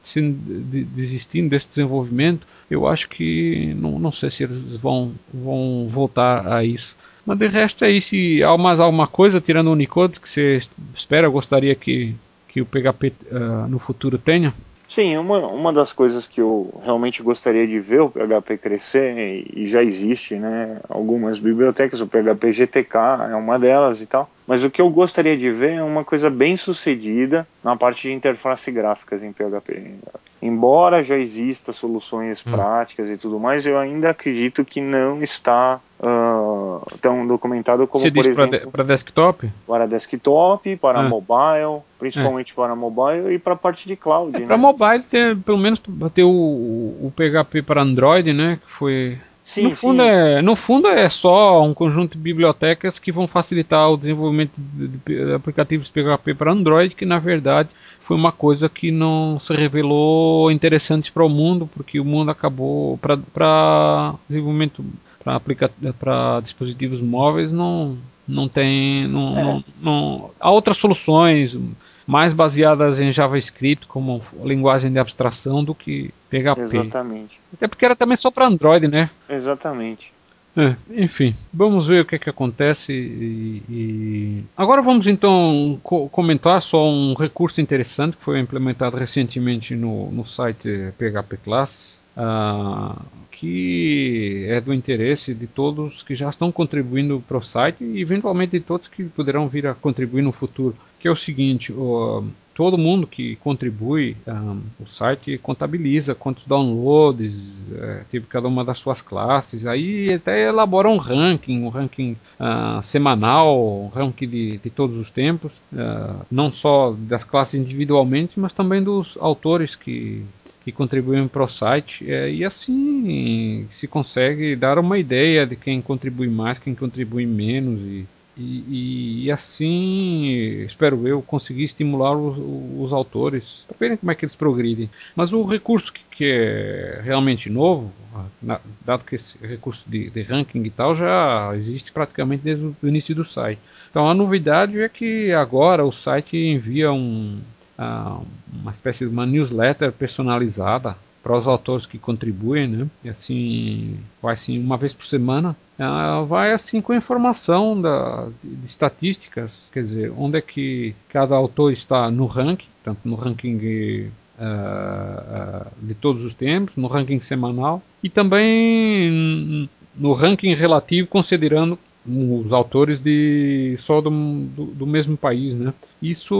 desistindo desse desenvolvimento, eu acho que não, não sei se eles vão, vão voltar a isso. Mas de resto é isso. Há mais alguma coisa, tirando o Unicode, que você espera, gostaria que, que o PHP uh, ah, no futuro tenha? Sim, uma, uma das coisas que eu realmente gostaria de ver o PHP crescer, e já existe, né, algumas bibliotecas, o PHP GTK é uma delas e tal, mas o que eu gostaria de ver é uma coisa bem sucedida na parte de interface gráficas em PHP. Embora já exista soluções hum. práticas e tudo mais, eu ainda acredito que não está uh, tão documentado como, Você por exemplo... Para desktop? Para desktop, para ah. mobile, principalmente é. para mobile e para a parte de cloud. É, né? Para mobile, ter, pelo menos ter o, o PHP para Android, né, que foi Sim, no, fundo sim. É, no fundo é só um conjunto de bibliotecas que vão facilitar o desenvolvimento de aplicativos PHP para Android, que na verdade foi uma coisa que não se revelou interessante para o mundo, porque o mundo acabou para desenvolvimento para dispositivos móveis não não tem não, é. não, não, há outras soluções mais baseadas em JavaScript como linguagem de abstração do que PHP. Exatamente. Até porque era também só para Android, né? Exatamente. É, enfim, vamos ver o que, é que acontece. E, e... Agora vamos então co comentar só um recurso interessante que foi implementado recentemente no, no site PHP Classes. Uh, que é do interesse de todos que já estão contribuindo para o site e eventualmente de todos que poderão vir a contribuir no futuro. Que é o seguinte: o, todo mundo que contribui, um, o site contabiliza quantos downloads é, teve cada uma das suas classes, aí até elabora um ranking, um ranking uh, semanal, um ranking de, de todos os tempos, uh, não só das classes individualmente, mas também dos autores que que contribuem para o site é, e assim se consegue dar uma ideia de quem contribui mais, quem contribui menos e e, e, assim, espero eu, conseguir estimular os, os autores para verem como é que eles progridem. Mas o recurso que, que é realmente novo, na, dado que esse recurso de, de, ranking e tal já existe praticamente desde o início do site. Então a novidade é que agora o site envia um, uh, uma espécie de uma newsletter personalizada para os autores que contribuem, né? E assim, vai assim uma vez por semana, uh, vai assim com informação da, de, estatísticas, quer dizer, onde é que cada autor está no ranking, tanto no ranking uh, de todos os tempos, no ranking semanal e também no ranking relativo, considerando os autores de só do, do, mesmo país, né? Isso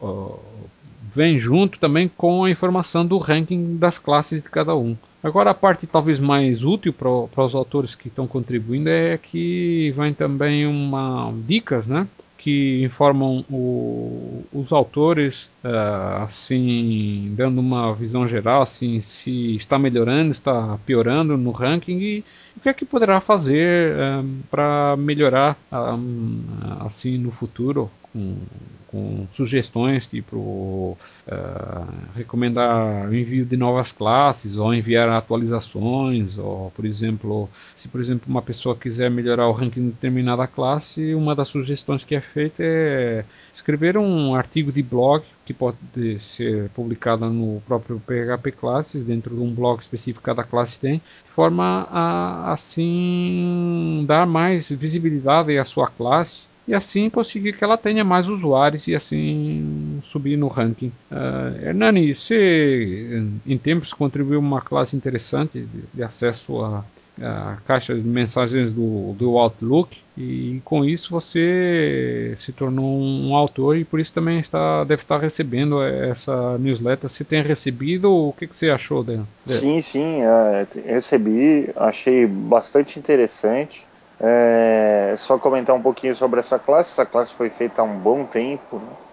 uh, vem junto também com a informação do ranking das classes de cada um. Agora a parte talvez mais útil para os autores que estão contribuindo é que vem também uma dicas, né? que informam o, os autores, uh, assim, dando uma visão geral, assim, se está melhorando, está piorando no ranking e o que é que poderá fazer um, eh, para melhorar, um, assim, no futuro, com, com sugestões, tipo uh, recomendar o envio de novas classes ou enviar atualizações, ou por exemplo, se por exemplo uma pessoa quiser melhorar o ranking de determinada classe, uma das sugestões que é feita é escrever um artigo de blog que pode ser publicado no próprio PHP Classes, dentro de um blog específico que cada classe tem, de forma a assim dar mais visibilidade à sua classe e assim conseguir que ela tenha mais usuários e assim subir no ranking. Uh, Hernani, você em tempos contribuiu uma classe interessante de, de acesso a, a caixa de mensagens do, do Outlook e com isso você se tornou um autor e por isso também está, deve estar recebendo essa newsletter. Você tem recebido? O que, que você achou dela? Sim, sim, é, recebi, achei bastante interessante. É, só comentar um pouquinho sobre essa classe. Essa classe foi feita há um bom tempo, né?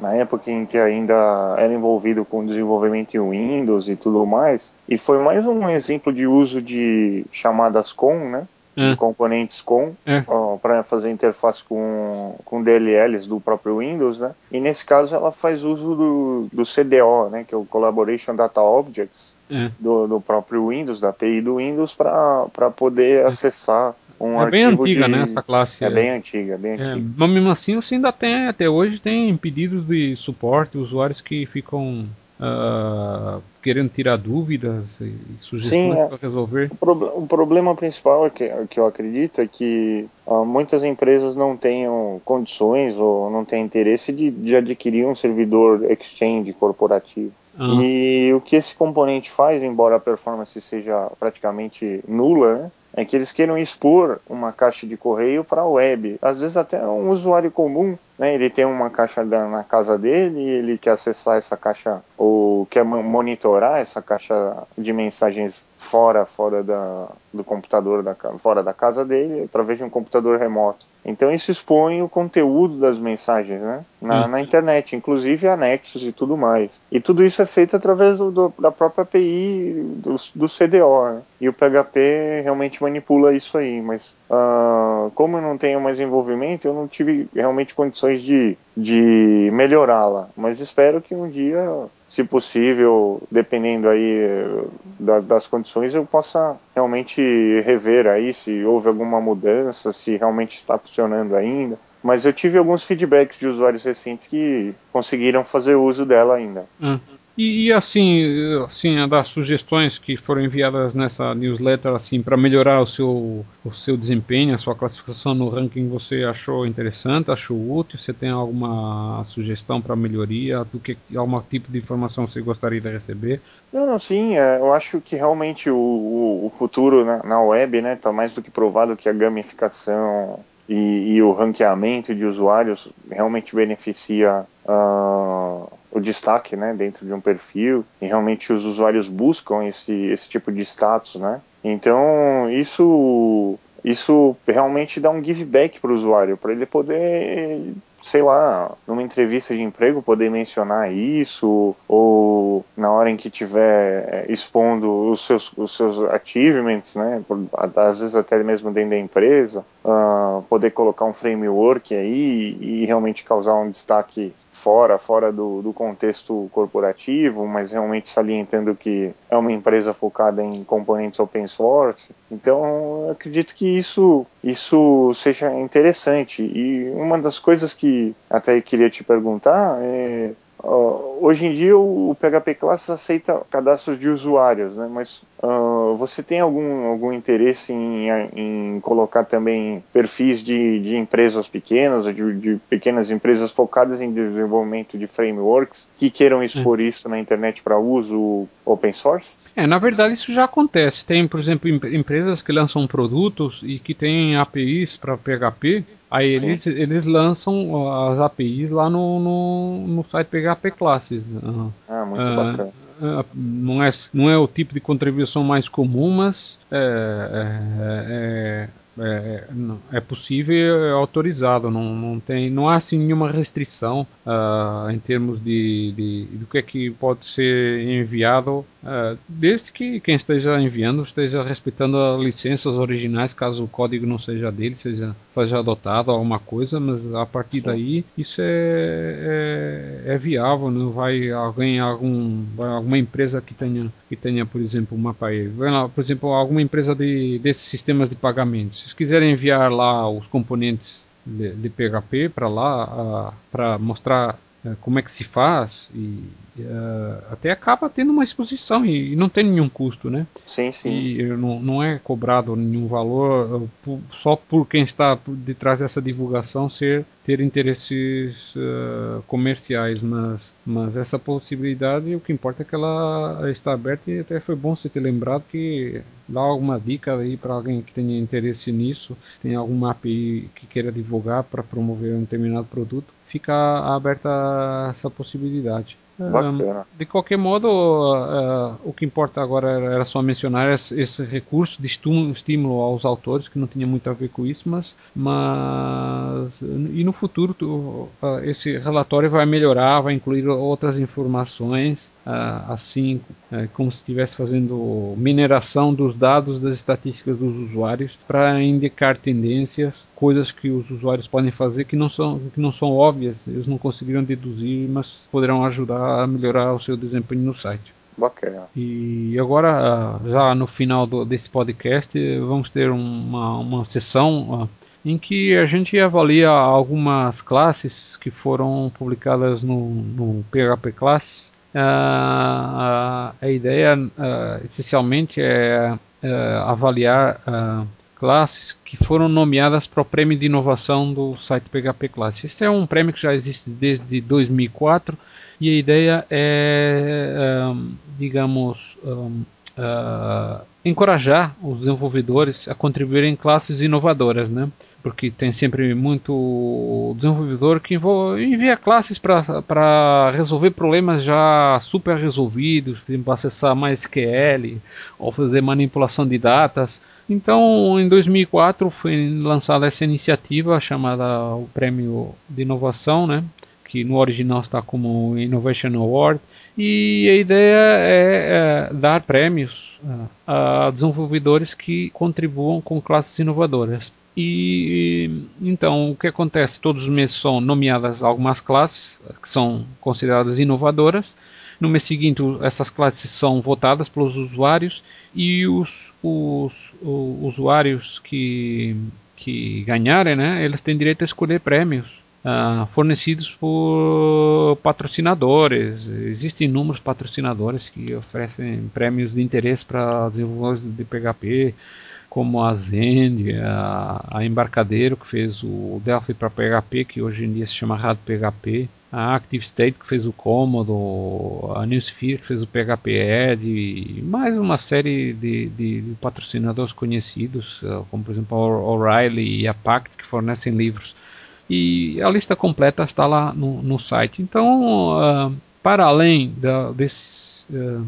Na época em que ainda era envolvido com desenvolvimento em Windows e tudo mais. E foi mais um exemplo de uso de chamadas com, né? É. Componentes com, é. para fazer interface com, com DLLs do próprio Windows, né? E nesse caso ela faz uso do, do CDO, né? Que é o Collaboration Data Objects, é. do, do, próprio Windows, da API do Windows, para poder é. acessar um é bem antiga, de... né, essa classe. É, é bem antiga, bem é, antiga. Mas mesmo assim, você ainda tem, até hoje, tem pedidos de suporte, usuários que ficam uh, querendo tirar dúvidas e sugestões é. para resolver. O, pro, o, problema principal é que, que eu acredito é que uh, muitas empresas não tenham condições ou não têm interesse de, de adquirir um servidor Exchange corporativo. Uhum. E o que esse componente faz, embora a performance seja praticamente nula, né, é que eles queiram expor uma caixa de correio para a web. Às vezes até um usuário comum, né, ele tem uma caixa na casa dele e ele quer acessar essa caixa ou quer monitorar essa caixa de mensagens fora fora da, do computador da, fora da casa dele através de um computador remoto. Então isso expõe o conteúdo das mensagens né? na, hum. na, internet, inclusive anexos e tudo mais. E tudo isso é feito através do, do, da própria API do, do CDO. Né? E o PHP realmente manipula isso aí. Mas uh, como eu não tenho mais envolvimento, eu não tive realmente condições de, de melhorá-la. Mas espero que um dia se possível, dependendo aí eh, da, das condições, eu possa realmente rever aí se houve alguma mudança, se realmente está funcionando ainda. Mas eu tive alguns feedbacks de usuários recentes que conseguiram fazer uso dela ainda. Uhum. E, e, assim, assim, das sugestões que foram enviadas nessa newsletter, assim, para melhorar o seu, o seu desempenho, a sua classificação no ranking, você achou interessante, achou útil? Você tem alguma sugestão para melhoria? Do que algum tipo de informação você gostaria de receber? Não, não sim, é, eu acho que realmente o, o, o futuro na, na, web, né, está mais do que provado que a gamificação e, e o ranqueamento de usuários realmente beneficia uh, o destaque né, dentro de um perfil e realmente os usuários buscam esse, esse tipo de status, né? Então isso isso realmente dá um give back para o usuário, para ele poder sei lá, numa entrevista de emprego poder mencionar isso, ou na hora em que tiver é, expondo os seus, os seus achievements, né, às vezes até mesmo dentro da empresa, uh, poder colocar um framework aí e realmente causar um destaque fora, fora do, do contexto corporativo, mas realmente salientando que é uma empresa focada em componentes open source. Então, acredito que isso, isso seja interessante. E uma das coisas que até queria te perguntar é Uh, hoje em dia o, PHP Classes aceita cadastros de usuários, né? mas uh, você tem algum, algum interesse em, em colocar também perfis de, de empresas pequenas, de, de pequenas empresas focadas em desenvolvimento de frameworks que queiram expor hum. isso na internet para uso open source? É, na verdade isso já acontece. Tem, por exemplo, empresas que lançam produtos e que têm APIs para PHP Aí eles, eles lançam as APIs lá no, no, no site PHP Classes. Ah, muito ah, bacana. Ah, não, é, não é o tipo de contribuição mais comum, mas é, é, é é, é, é possível é autorizado, não, não, tem, não há assim nenhuma restrição uh, em termos de, de, do que é que pode ser enviado, uh, desde que quem esteja enviando esteja respeitando as licenças originais, caso o código não seja dele, seja, seja adotado alguma coisa, mas a partir daí isso é, é, é viável, não vai alguém, algum, alguma empresa que tenha, que tenha, por exemplo, uma API, por exemplo, alguma empresa de, desses sistemas de pagamentos vocês quiserem enviar lá os componentes de, de PHP para lá, para mostrar uh, como é que se faz, e uh, até acaba tendo uma exposição e, e, não tem nenhum custo, né? Sim, sim. E não, não é cobrado nenhum valor por, só por quem está por detrás dessa divulgação ser ter interesses uh, comerciais, mas, mas essa possibilidade, o que importa é que ela está aberta e até foi bom você ter lembrado que dá alguma dica aí para alguém que tenha interesse nisso, tem alguma API que queira divulgar para promover um determinado produto, fica aberta essa possibilidade. Bacana. de qualquer modo, uh, o que importa agora era só mencionar esse, esse, recurso de estímulo aos autores, que não tinha muito a ver com isso, mas, mas e no futuro tu, uh, esse relatório vai melhorar, vai incluir outras informações assim como se estivesse fazendo mineração dos dados das estatísticas dos usuários para indicar tendências, coisas que os usuários podem fazer que não são que não são óbvias, eles não conseguiram deduzir, mas poderão ajudar a melhorar o seu desempenho no site. Bacana. E agora, já no final do, desse podcast, vamos ter uma, uma sessão em que a gente avalia algumas classes que foram publicadas no, no PHP Classes Uh, a ideia uh, essencialmente é uh, avaliar classes que foram nomeadas para o prêmio de inovação do site PHP Classes. Este é um prêmio que já existe desde 2004 e a ideia é, digamos, um, encorajar os desenvolvedores a contribuírem em classes inovadoras, né? Porque tem sempre muito desenvolvedor que envia classes para resolver problemas já super resolvidos, tipo acessar MySQL ou fazer manipulação de datas. Então, em 2004 foi lançada essa iniciativa chamada o Prêmio de Inovação, né? Que no original está como Innovation Award, e a ideia é, é dar prêmios é, a desenvolvedores que contribuam com classes inovadoras. E então o que acontece? Todos os meses são nomeadas algumas classes que são consideradas inovadoras. No mês seguinte, essas classes são votadas pelos usuários e os, os, os usuários que, que ganharem, né, eles têm direito a escolher prêmios uh, fornecidos por patrocinadores. Existem inúmeros patrocinadores que oferecem prêmios de interesse para desenvolvedores de PHP, como a Zend, a, a Embarcadeiro, que fez o Delphi para PHP, que hoje em dia se chama Rad PHP, a Active State, que fez o Cômodo, a Newsphere, que fez o PHP Ed, e mais uma série de, de, de patrocinadores conhecidos, ah, como por exemplo a O'Reilly e a Pact, que fornecem livros e a lista completa está lá no, no site. Então, uh, para além da, desses uh,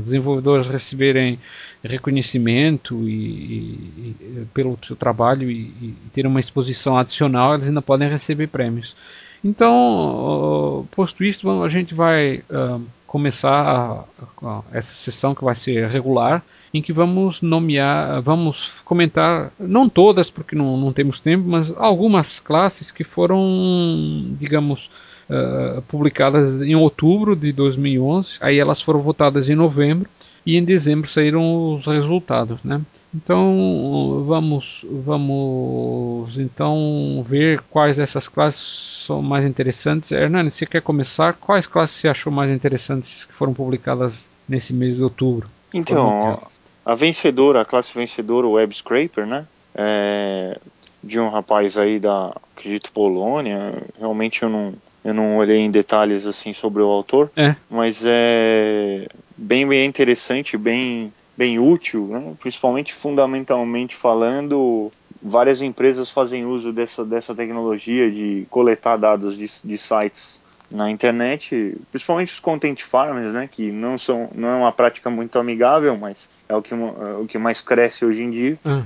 desenvolvedores receberem reconhecimento e, e, e pelo seu trabalho e, e, ter uma exposição adicional, eles ainda podem receber prêmios. Então, posto isso, a gente vai uh, começar a, a, essa sessão que vai ser regular, em que vamos nomear, vamos comentar, não todas, porque não, não temos tempo, mas algumas classes que foram, digamos, uh, publicadas em outubro de 2011. Aí elas foram votadas em novembro e em dezembro saíram os resultados, né? Então vamos vamos então ver quais dessas classes são mais interessantes. Hernani, você quer começar? Quais classes você achou mais interessantes que foram publicadas nesse mês de outubro? Então, a vencedora, a classe vencedora, o Web Scraper, né? É, de um rapaz aí da, acredito, Polônia. Realmente eu não, eu não olhei em detalhes assim sobre o autor, é. mas é bem, bem interessante, bem bem útil, né? principalmente fundamentalmente falando, várias empresas fazem uso dessa, dessa tecnologia de coletar dados de, de sites na internet, principalmente os content farmers, né, que não são não é uma prática muito amigável, mas é o que, é o que mais cresce hoje em dia. Hum.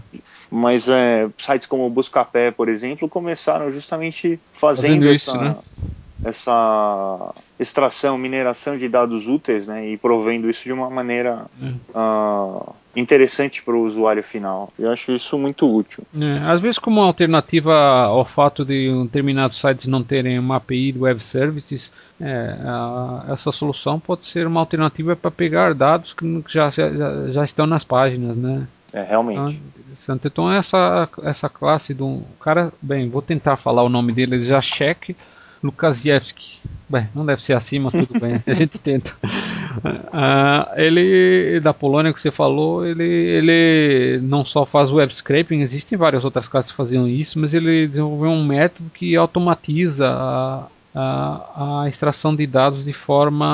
Mas é, sites como o Buscapé, por exemplo, começaram justamente fazendo, fazendo essa, isso, né? Essa extração, mineração de dados úteis, né, e provendo isso de uma maneira uh, interessante para o usuário final. Eu acho isso muito útil. É, às vezes, como alternativa ao fato de determinados sites não terem uma API do Web Services, é, a, essa solução pode ser uma alternativa para pegar dados que já, já, já estão nas páginas, né? É, realmente. Então, interessante. Então, essa, essa classe do cara, bem, vou tentar falar o nome dele, já cheque. Lukasiewski. Bem, não deve ser assim, mas tudo bem, a gente tenta. Uh, ele, da Polônia que você falou, ele, ele não só faz web scraping, existem várias outras classes que faziam isso, mas ele desenvolveu um método que automatiza a, a, a extração de dados de forma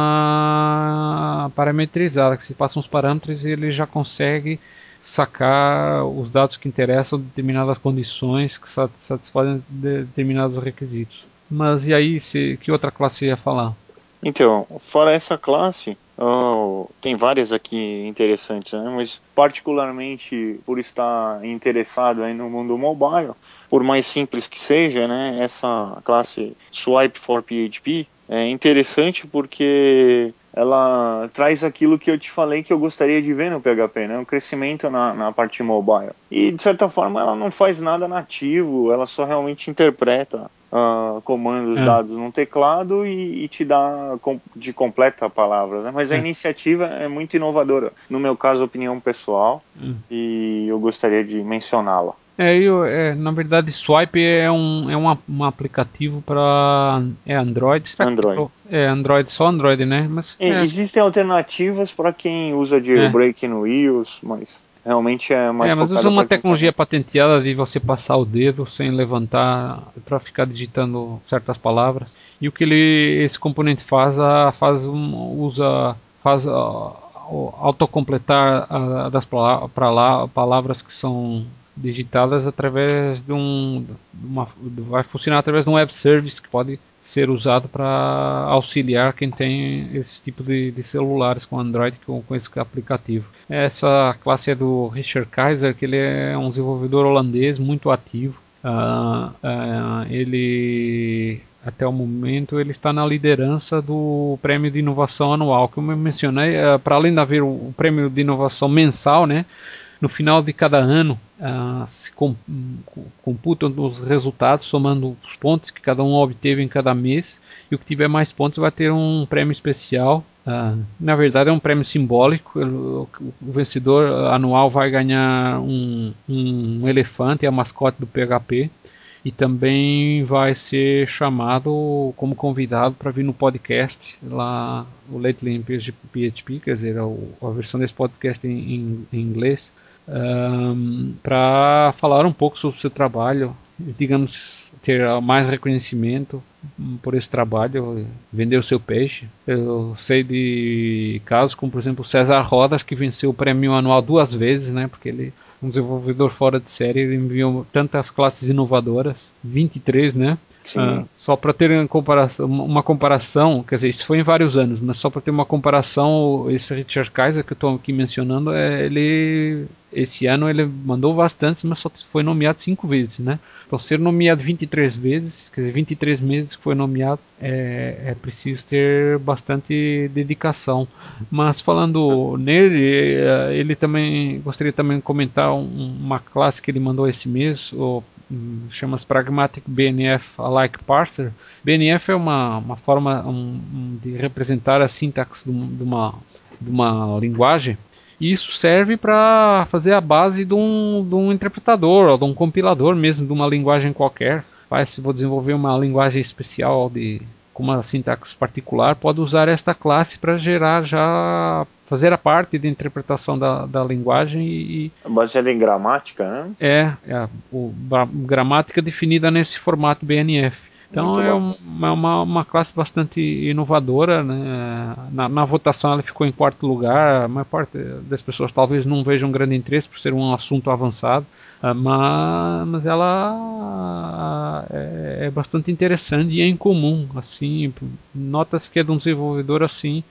parametrizada, que se passam os parâmetros e ele já consegue sacar os dados que interessam determinadas condições que satisfazem determinados requisitos. Mas e aí, se, que outra classe você ia falar? Então, fora essa classe, oh, tem várias aqui interessantes, né? mas particularmente por estar interessado aí no mundo mobile, por mais simples que seja, né, essa classe Swipe for PHP é interessante porque ela traz aquilo que eu te falei que eu gostaria de ver no PHP, né? Um crescimento na, na parte mobile. E de certa forma ela não faz nada nativo, ela só realmente interpreta uh, comandos é. dados no teclado e, e, te dá com, de completa a palavra. Né? Mas a é. iniciativa é muito inovadora. No meu caso, opinião pessoal, hum. e eu gostaria de mencioná-la. É, eu, é, na verdade, Swipe é um, é um, um aplicativo para é Android. Android. É Android, só Android, né? Mas é, existem alternativas para quem usa jailbreak é. no iOS, mas realmente é mais É, mas usa uma tecnologia patenteada de você passar o dedo sem levantar para ficar digitando certas palavras. E o que ele, esse componente faz, faz um, usa faz autocompletar das palavras que são digitadas através de um uma, vai funcionar através de um web service que pode ser usado para auxiliar quem tem esse tipo de, de celulares com Android com, com, esse aplicativo. Essa classe é do Richard Kaiser, que ele é um desenvolvedor holandês muito ativo. Uh, uh, ele até o momento ele está na liderança do prêmio de inovação anual que eu mencionei. Uh, para além de haver o, prêmio de inovação mensal, né? No final de cada ano uh, se computam os resultados, somando os pontos que cada um obteve em cada mês, e o que tiver mais pontos vai ter um prêmio especial. Uh, na verdade, é um prêmio simbólico. O, o vencedor anual vai ganhar um, um elefante, a mascote do PHP e também vai ser chamado como convidado para vir no podcast lá o Lately in PHP, quer dizer, a, a versão desse podcast em, em, em inglês um, para falar um pouco sobre o seu trabalho, digamos, ter mais reconhecimento por esse trabalho, vender o seu peixe. Eu sei de casos como, por exemplo, César Rodas, que venceu o prêmio anual duas vezes, né, porque ele um desenvolvedor fora de série, ele enviou tantas classes inovadoras, 23, né? Uh, só para ter uma comparação, uma comparação, quer dizer, isso foi em vários anos, mas só para ter uma comparação, esse Richard Kaiser que eu estou aqui mencionando, é, ele esse ano ele mandou bastantes, mas só foi nomeado cinco vezes, né? Então ser nomeado 23 vezes, quer dizer, 23 meses que foi nomeado, é, é preciso ter bastante dedicação. Mas falando nele, é, ele também gostaria também de comentar uma classe que ele mandou esse mês, o chama-se Pragmatic BNF Alike Parser. BNF é uma, uma forma um, de representar a sintaxe de uma, de uma linguagem e isso serve para fazer a base de um, de um interpretador ou de um compilador mesmo de uma linguagem qualquer. Vai, se vou desenvolver uma linguagem especial de com uma sintaxe particular, pode usar esta classe para gerar já fazer a parte de interpretação da, da linguagem e baseada em gramática, né? É, é o, a gramática definida nesse formato BNF. Então é uma, uma, uma, classe bastante inovadora. Né? Na, na, votação ela ficou em quarto lugar. A maior parte das pessoas talvez não vejam grande interesse por ser um assunto avançado, ah, mas, mas ela é, é, bastante interessante e é incomum. Assim, nota-se que é de um desenvolvedor assim.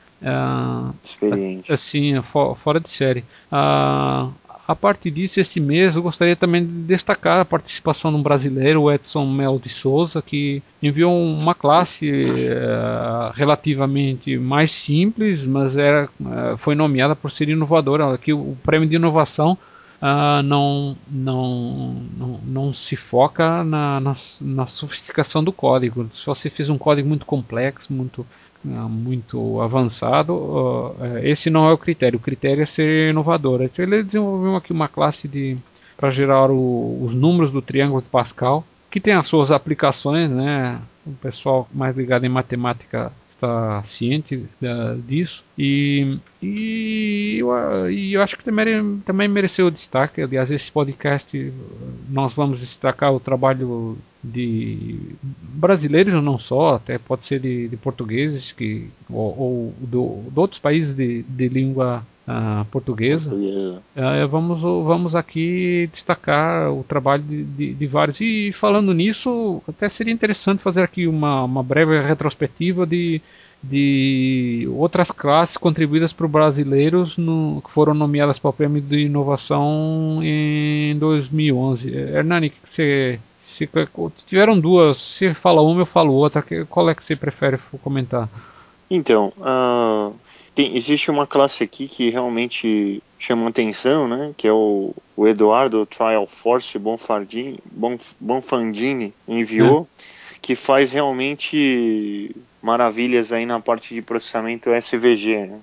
Experiente. Assim, fora de série. Uh, a parte disso, esse mês eu gostaria também de destacar a participação de um brasileiro, o Edson Mel de Souza, que enviou uma classe uh, relativamente mais simples, mas era, uh, foi nomeada por ser inovadora. Aqui o prêmio de inovação uh, não, não, não, não, se foca na, na, na, sofisticação do código. Se você fez um código muito complexo, muito muito avançado, esse não é o critério. O critério é ser inovador. Então ele desenvolveu aqui uma classe de para gerar o, os números do triângulo de Pascal, que tem as suas aplicações, né? O pessoal mais ligado em matemática está ciente da, disso e, e, eu, e eu acho que também, também mereceu destaque. Aliás, esse podcast nós vamos destacar o trabalho de brasileiros não só, até pode ser de, de portugueses que, ou, ou do, de outros países de, de língua uh, portuguesa. Uh, vamos, vamos aqui destacar o trabalho de, de, de, vários. E falando nisso, até seria interessante fazer aqui uma, uma breve retrospectiva de, de outras classes contribuídas por brasileiros no, que foram nomeadas para o Prêmio de Inovação em 2011. Hernani, que você se tiveram duas, se fala uma, eu falo outra. Qual é que você prefere comentar? Então, uh, tem, existe uma classe aqui que realmente chama atenção, né? Que é o, o Eduardo Trial Force Bonfardini, Bonf, Bonfandini enviou, é. que faz realmente maravilhas aí na parte de processamento SVG. Né?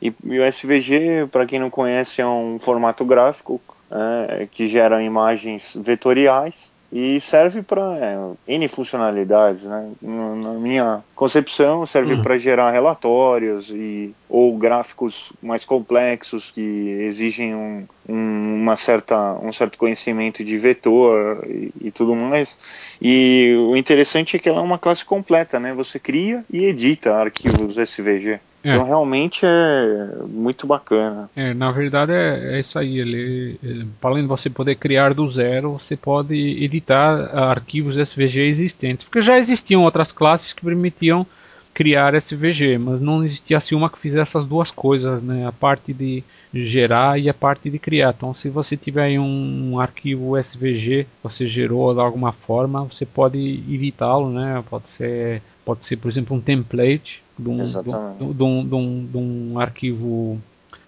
E, e o SVG, para quem não conhece, é um formato gráfico é, que gera imagens vetoriais e serve para é, N funcionalidades, né? Na minha concepção, serve uhum. para gerar relatórios e, ou gráficos mais complexos que exigem um, um, uma certa, um certo conhecimento de vetor e, e, tudo mais. E o interessante é que ela é uma classe completa, né? Você cria e edita arquivos SVG. É. Então realmente é muito bacana. É, na verdade é, é isso aí. Ele, ele, além de você poder criar do zero, você pode editar arquivos SVG existentes. Porque já existiam outras classes que permitiam criar SVG, mas não existia assim uma que fizesse as duas coisas, né? A parte de gerar e a parte de criar. Então, se você tiver um, um arquivo SVG, você gerou de alguma forma, você pode editá-lo, né? Pode ser, pode ser, por exemplo, um template de um, de um, de um, de um arquivo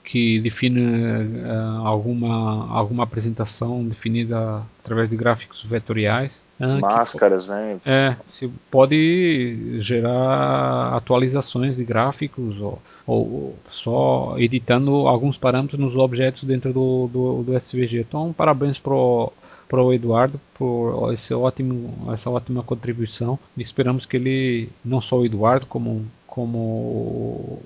que define uh, alguma, alguma apresentação definida através de gráficos vetoriais. Uh, Máscaras, né? É, se pode gerar atualizações de gráficos ou, ou, só editando alguns parâmetros nos objetos dentro do, do, do SVG. Então, parabéns pro para o Eduardo por esse ótimo, essa ótima contribuição. E esperamos que ele, não só o Eduardo, como como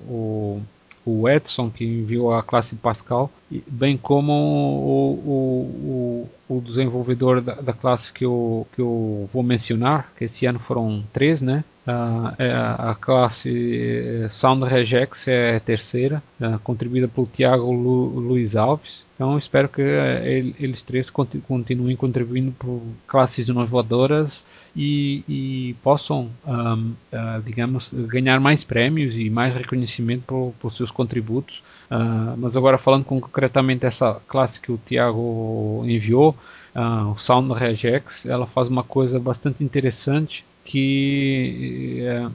o, o Edson, que enviou a classe Pascal, bem como o, o, o desenvolvedor da, da, classe que eu, que eu vou mencionar, que esse ano foram três, né? Uh, é a classe eh, Sound Regex é a terceira, uh, contribuída pelo Tiago Lu, Luiz Alves. Então espero que uh, eles três continuem contribuindo por classes inovadoras e, e possam, um, digamos, ganhar mais prêmios e mais reconhecimento por, por seus contributos. Mas agora falando concretamente dessa classe que o Tiago enviou, o Sound Regex, ela faz uma coisa bastante interessante que é,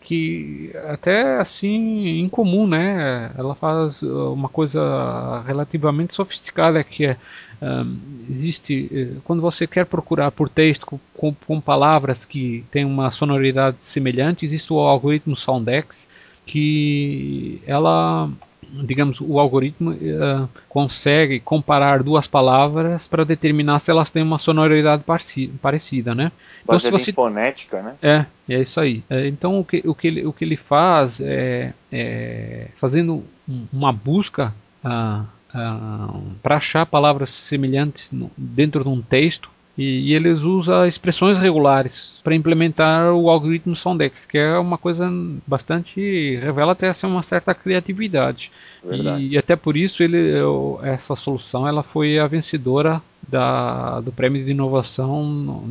que até assim incomum, né? Ela faz uma coisa relativamente sofisticada que é um, existe eh, quando você quer procurar por texto com, com, palavras que têm uma sonoridade semelhante, existe o algoritmo Soundex que ela digamos, o algoritmo uh, consegue comparar duas palavras para determinar se elas têm uma sonoridade parecida, né? Então, se você fonética, né? É, é isso aí. É, então, o que, o, que ele, o que ele faz é, é fazendo uma busca uh, uh, para achar palavras semelhantes no, dentro de um texto, e, e, eles usam expressões regulares para implementar o algoritmo Soundex, que é uma coisa bastante revela até assim, uma certa criatividade. E, e, até por isso ele, essa solução ela foi a vencedora da, do prêmio de inovação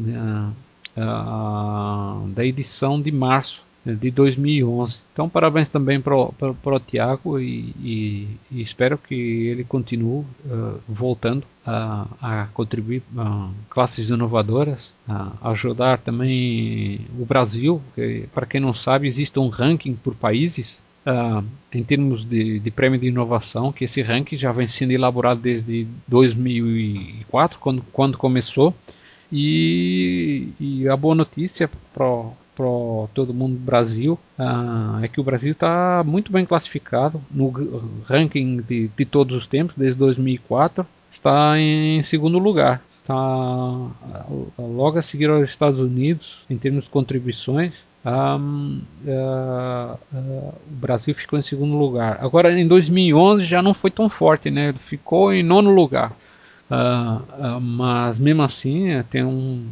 da edição de março de 2011. Então, parabéns também para o Tiago e, e, e, espero que ele continue uh, voltando a, a contribuir a classes inovadoras, a ajudar também o Brasil. Para quem não sabe, existe um ranking por países uh, em termos de, de, prêmio de inovação, que esse ranking já vem sendo elaborado desde 2004, quando, quando começou. E, e a boa notícia para para todo mundo do Brasil uh, é que o Brasil está muito bem classificado no ranking de, de, todos os tempos, desde 2004, está em segundo lugar. Está logo a seguir aos Estados Unidos em termos de contribuições. Um, uh, uh, o Brasil ficou em segundo lugar. Agora em 2011 já não foi tão forte, né? Ficou em nono lugar. Uh, mas mesmo assim é, tem um,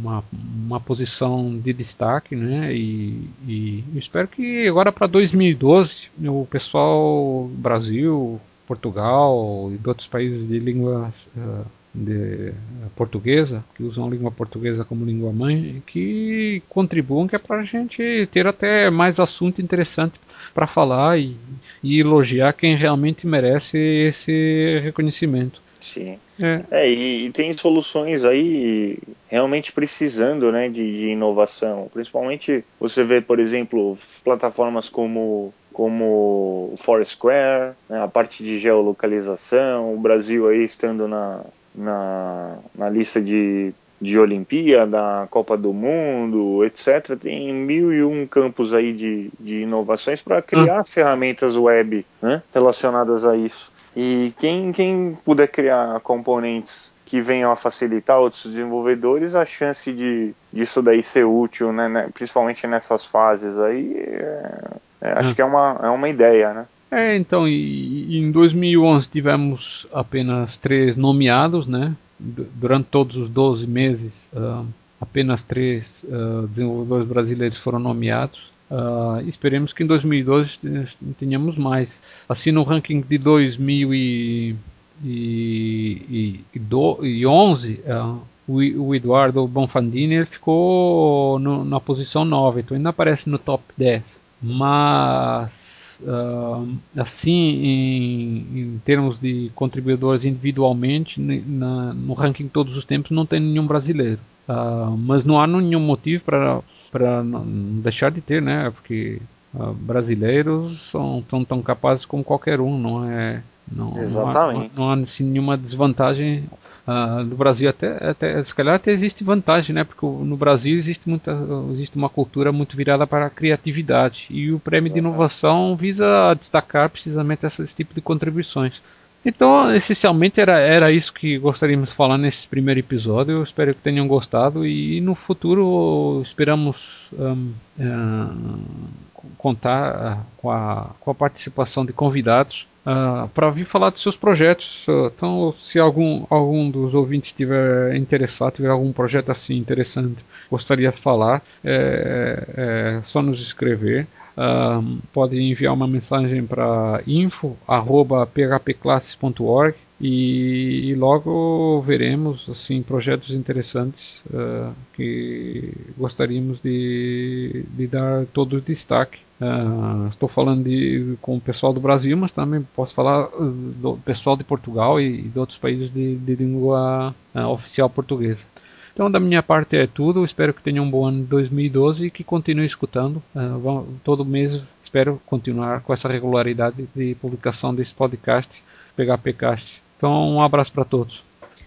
uma, uma posição de destaque, né? E, e espero que agora para 2012 o pessoal Brasil, Portugal e de outros países de língua uh, de, portuguesa que usam a língua portuguesa como língua mãe que contribuam que é para a gente ter até mais assunto interessante para falar e, e elogiar quem realmente merece esse reconhecimento. Sim. É, é e, e, tem soluções aí realmente precisando né, de, de, inovação. Principalmente você vê, por exemplo, plataformas como como o Foursquare, né, a parte de geolocalização, o Brasil aí estando na, na, na lista de, de Olimpíada, Copa do Mundo, etc. Tem mil e um campos aí de, de inovações para criar hum. ferramentas web né, relacionadas a isso. E quem, quem puder criar componentes que venham a facilitar outros desenvolvedores, a chance de disso daí ser útil, né, né principalmente nessas fases aí, é, é, acho é. que é uma, é uma ideia, né? É, então, e, e em 2011 tivemos apenas três nomeados, né? Durante todos os 12 meses, uh, apenas três uh, desenvolvedores brasileiros foram nomeados. Uh, esperemos que em 2012 tenhamos mais. Assim, no ranking de 2011, uh, o, o Eduardo Bonfandini ficou no, na posição 9, então ainda aparece no top 10. Mas, uh, assim, em, em, termos de contribuidores individualmente, na, no ranking todos os tempos não tem nenhum brasileiro. Uh, mas não há nenhum motivo para deixar de ter, né? Porque uh, brasileiros são tão, tão capazes como qualquer um, não é? Não, Exatamente. Não há, não há assim, nenhuma desvantagem uh, no Brasil. Até, até, se calhar até existe vantagem, né? Porque no Brasil existe, muita, existe uma cultura muito virada para a criatividade. E o prêmio de inovação visa destacar precisamente esse tipo de contribuições. Então, essencialmente era, era isso que gostaríamos de falar nesse primeiro episódio. Eu espero que tenham gostado e no futuro esperamos um, um, contar uh, com, a, com a participação de convidados uh, para vir falar dos seus projetos. Então, se algum, algum dos ouvintes estiver interessado, tiver algum projeto assim interessante, gostaria de falar, é, é só nos escrever. Uh, pode enviar uma mensagem para info@phpclasses.org e, e, logo veremos assim projetos interessantes uh, que gostaríamos de, de dar todo o destaque. Uh, estou falando de, com o pessoal do Brasil, mas também posso falar do pessoal de Portugal e, de outros países de, de língua oficial portuguesa. Então, da minha parte é tudo. Espero que tenham um bom ano de 2012 e que continuem escutando. Uh, todo mês espero continuar com essa regularidade de publicação desse podcast, PHPcast. Então, um abraço para todos.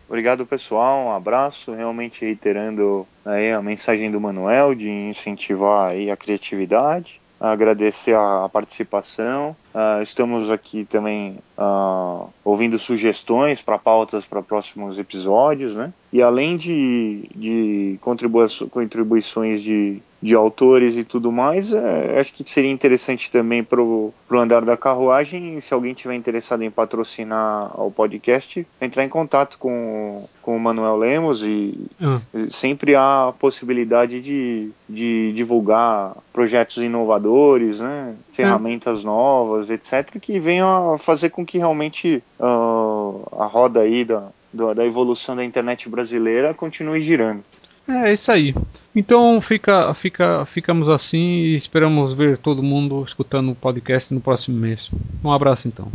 Obrigado, pessoal. Um abraço. Realmente reiterando aí a mensagem do Manuel de incentivar aí a criatividade agradecer a, participação. Uh, estamos aqui também uh, ouvindo sugestões para pautas para próximos episódios, né? E além de, de contribuições de de autores e tudo mais, é, acho que seria interessante também para o andar da carruagem, se alguém tiver interessado em patrocinar o podcast, entrar em contato com, com o Manuel Lemos e uhum. sempre há a possibilidade de, de divulgar projetos inovadores, né, ferramentas uhum. novas, etc., que venham a fazer com que realmente uh, a roda aí da, da evolução da internet brasileira continue girando. É isso aí. Então fica, fica, ficamos assim e esperamos ver todo mundo escutando o podcast no próximo mês. Um abraço então.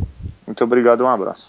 Muito obrigado, um abraço.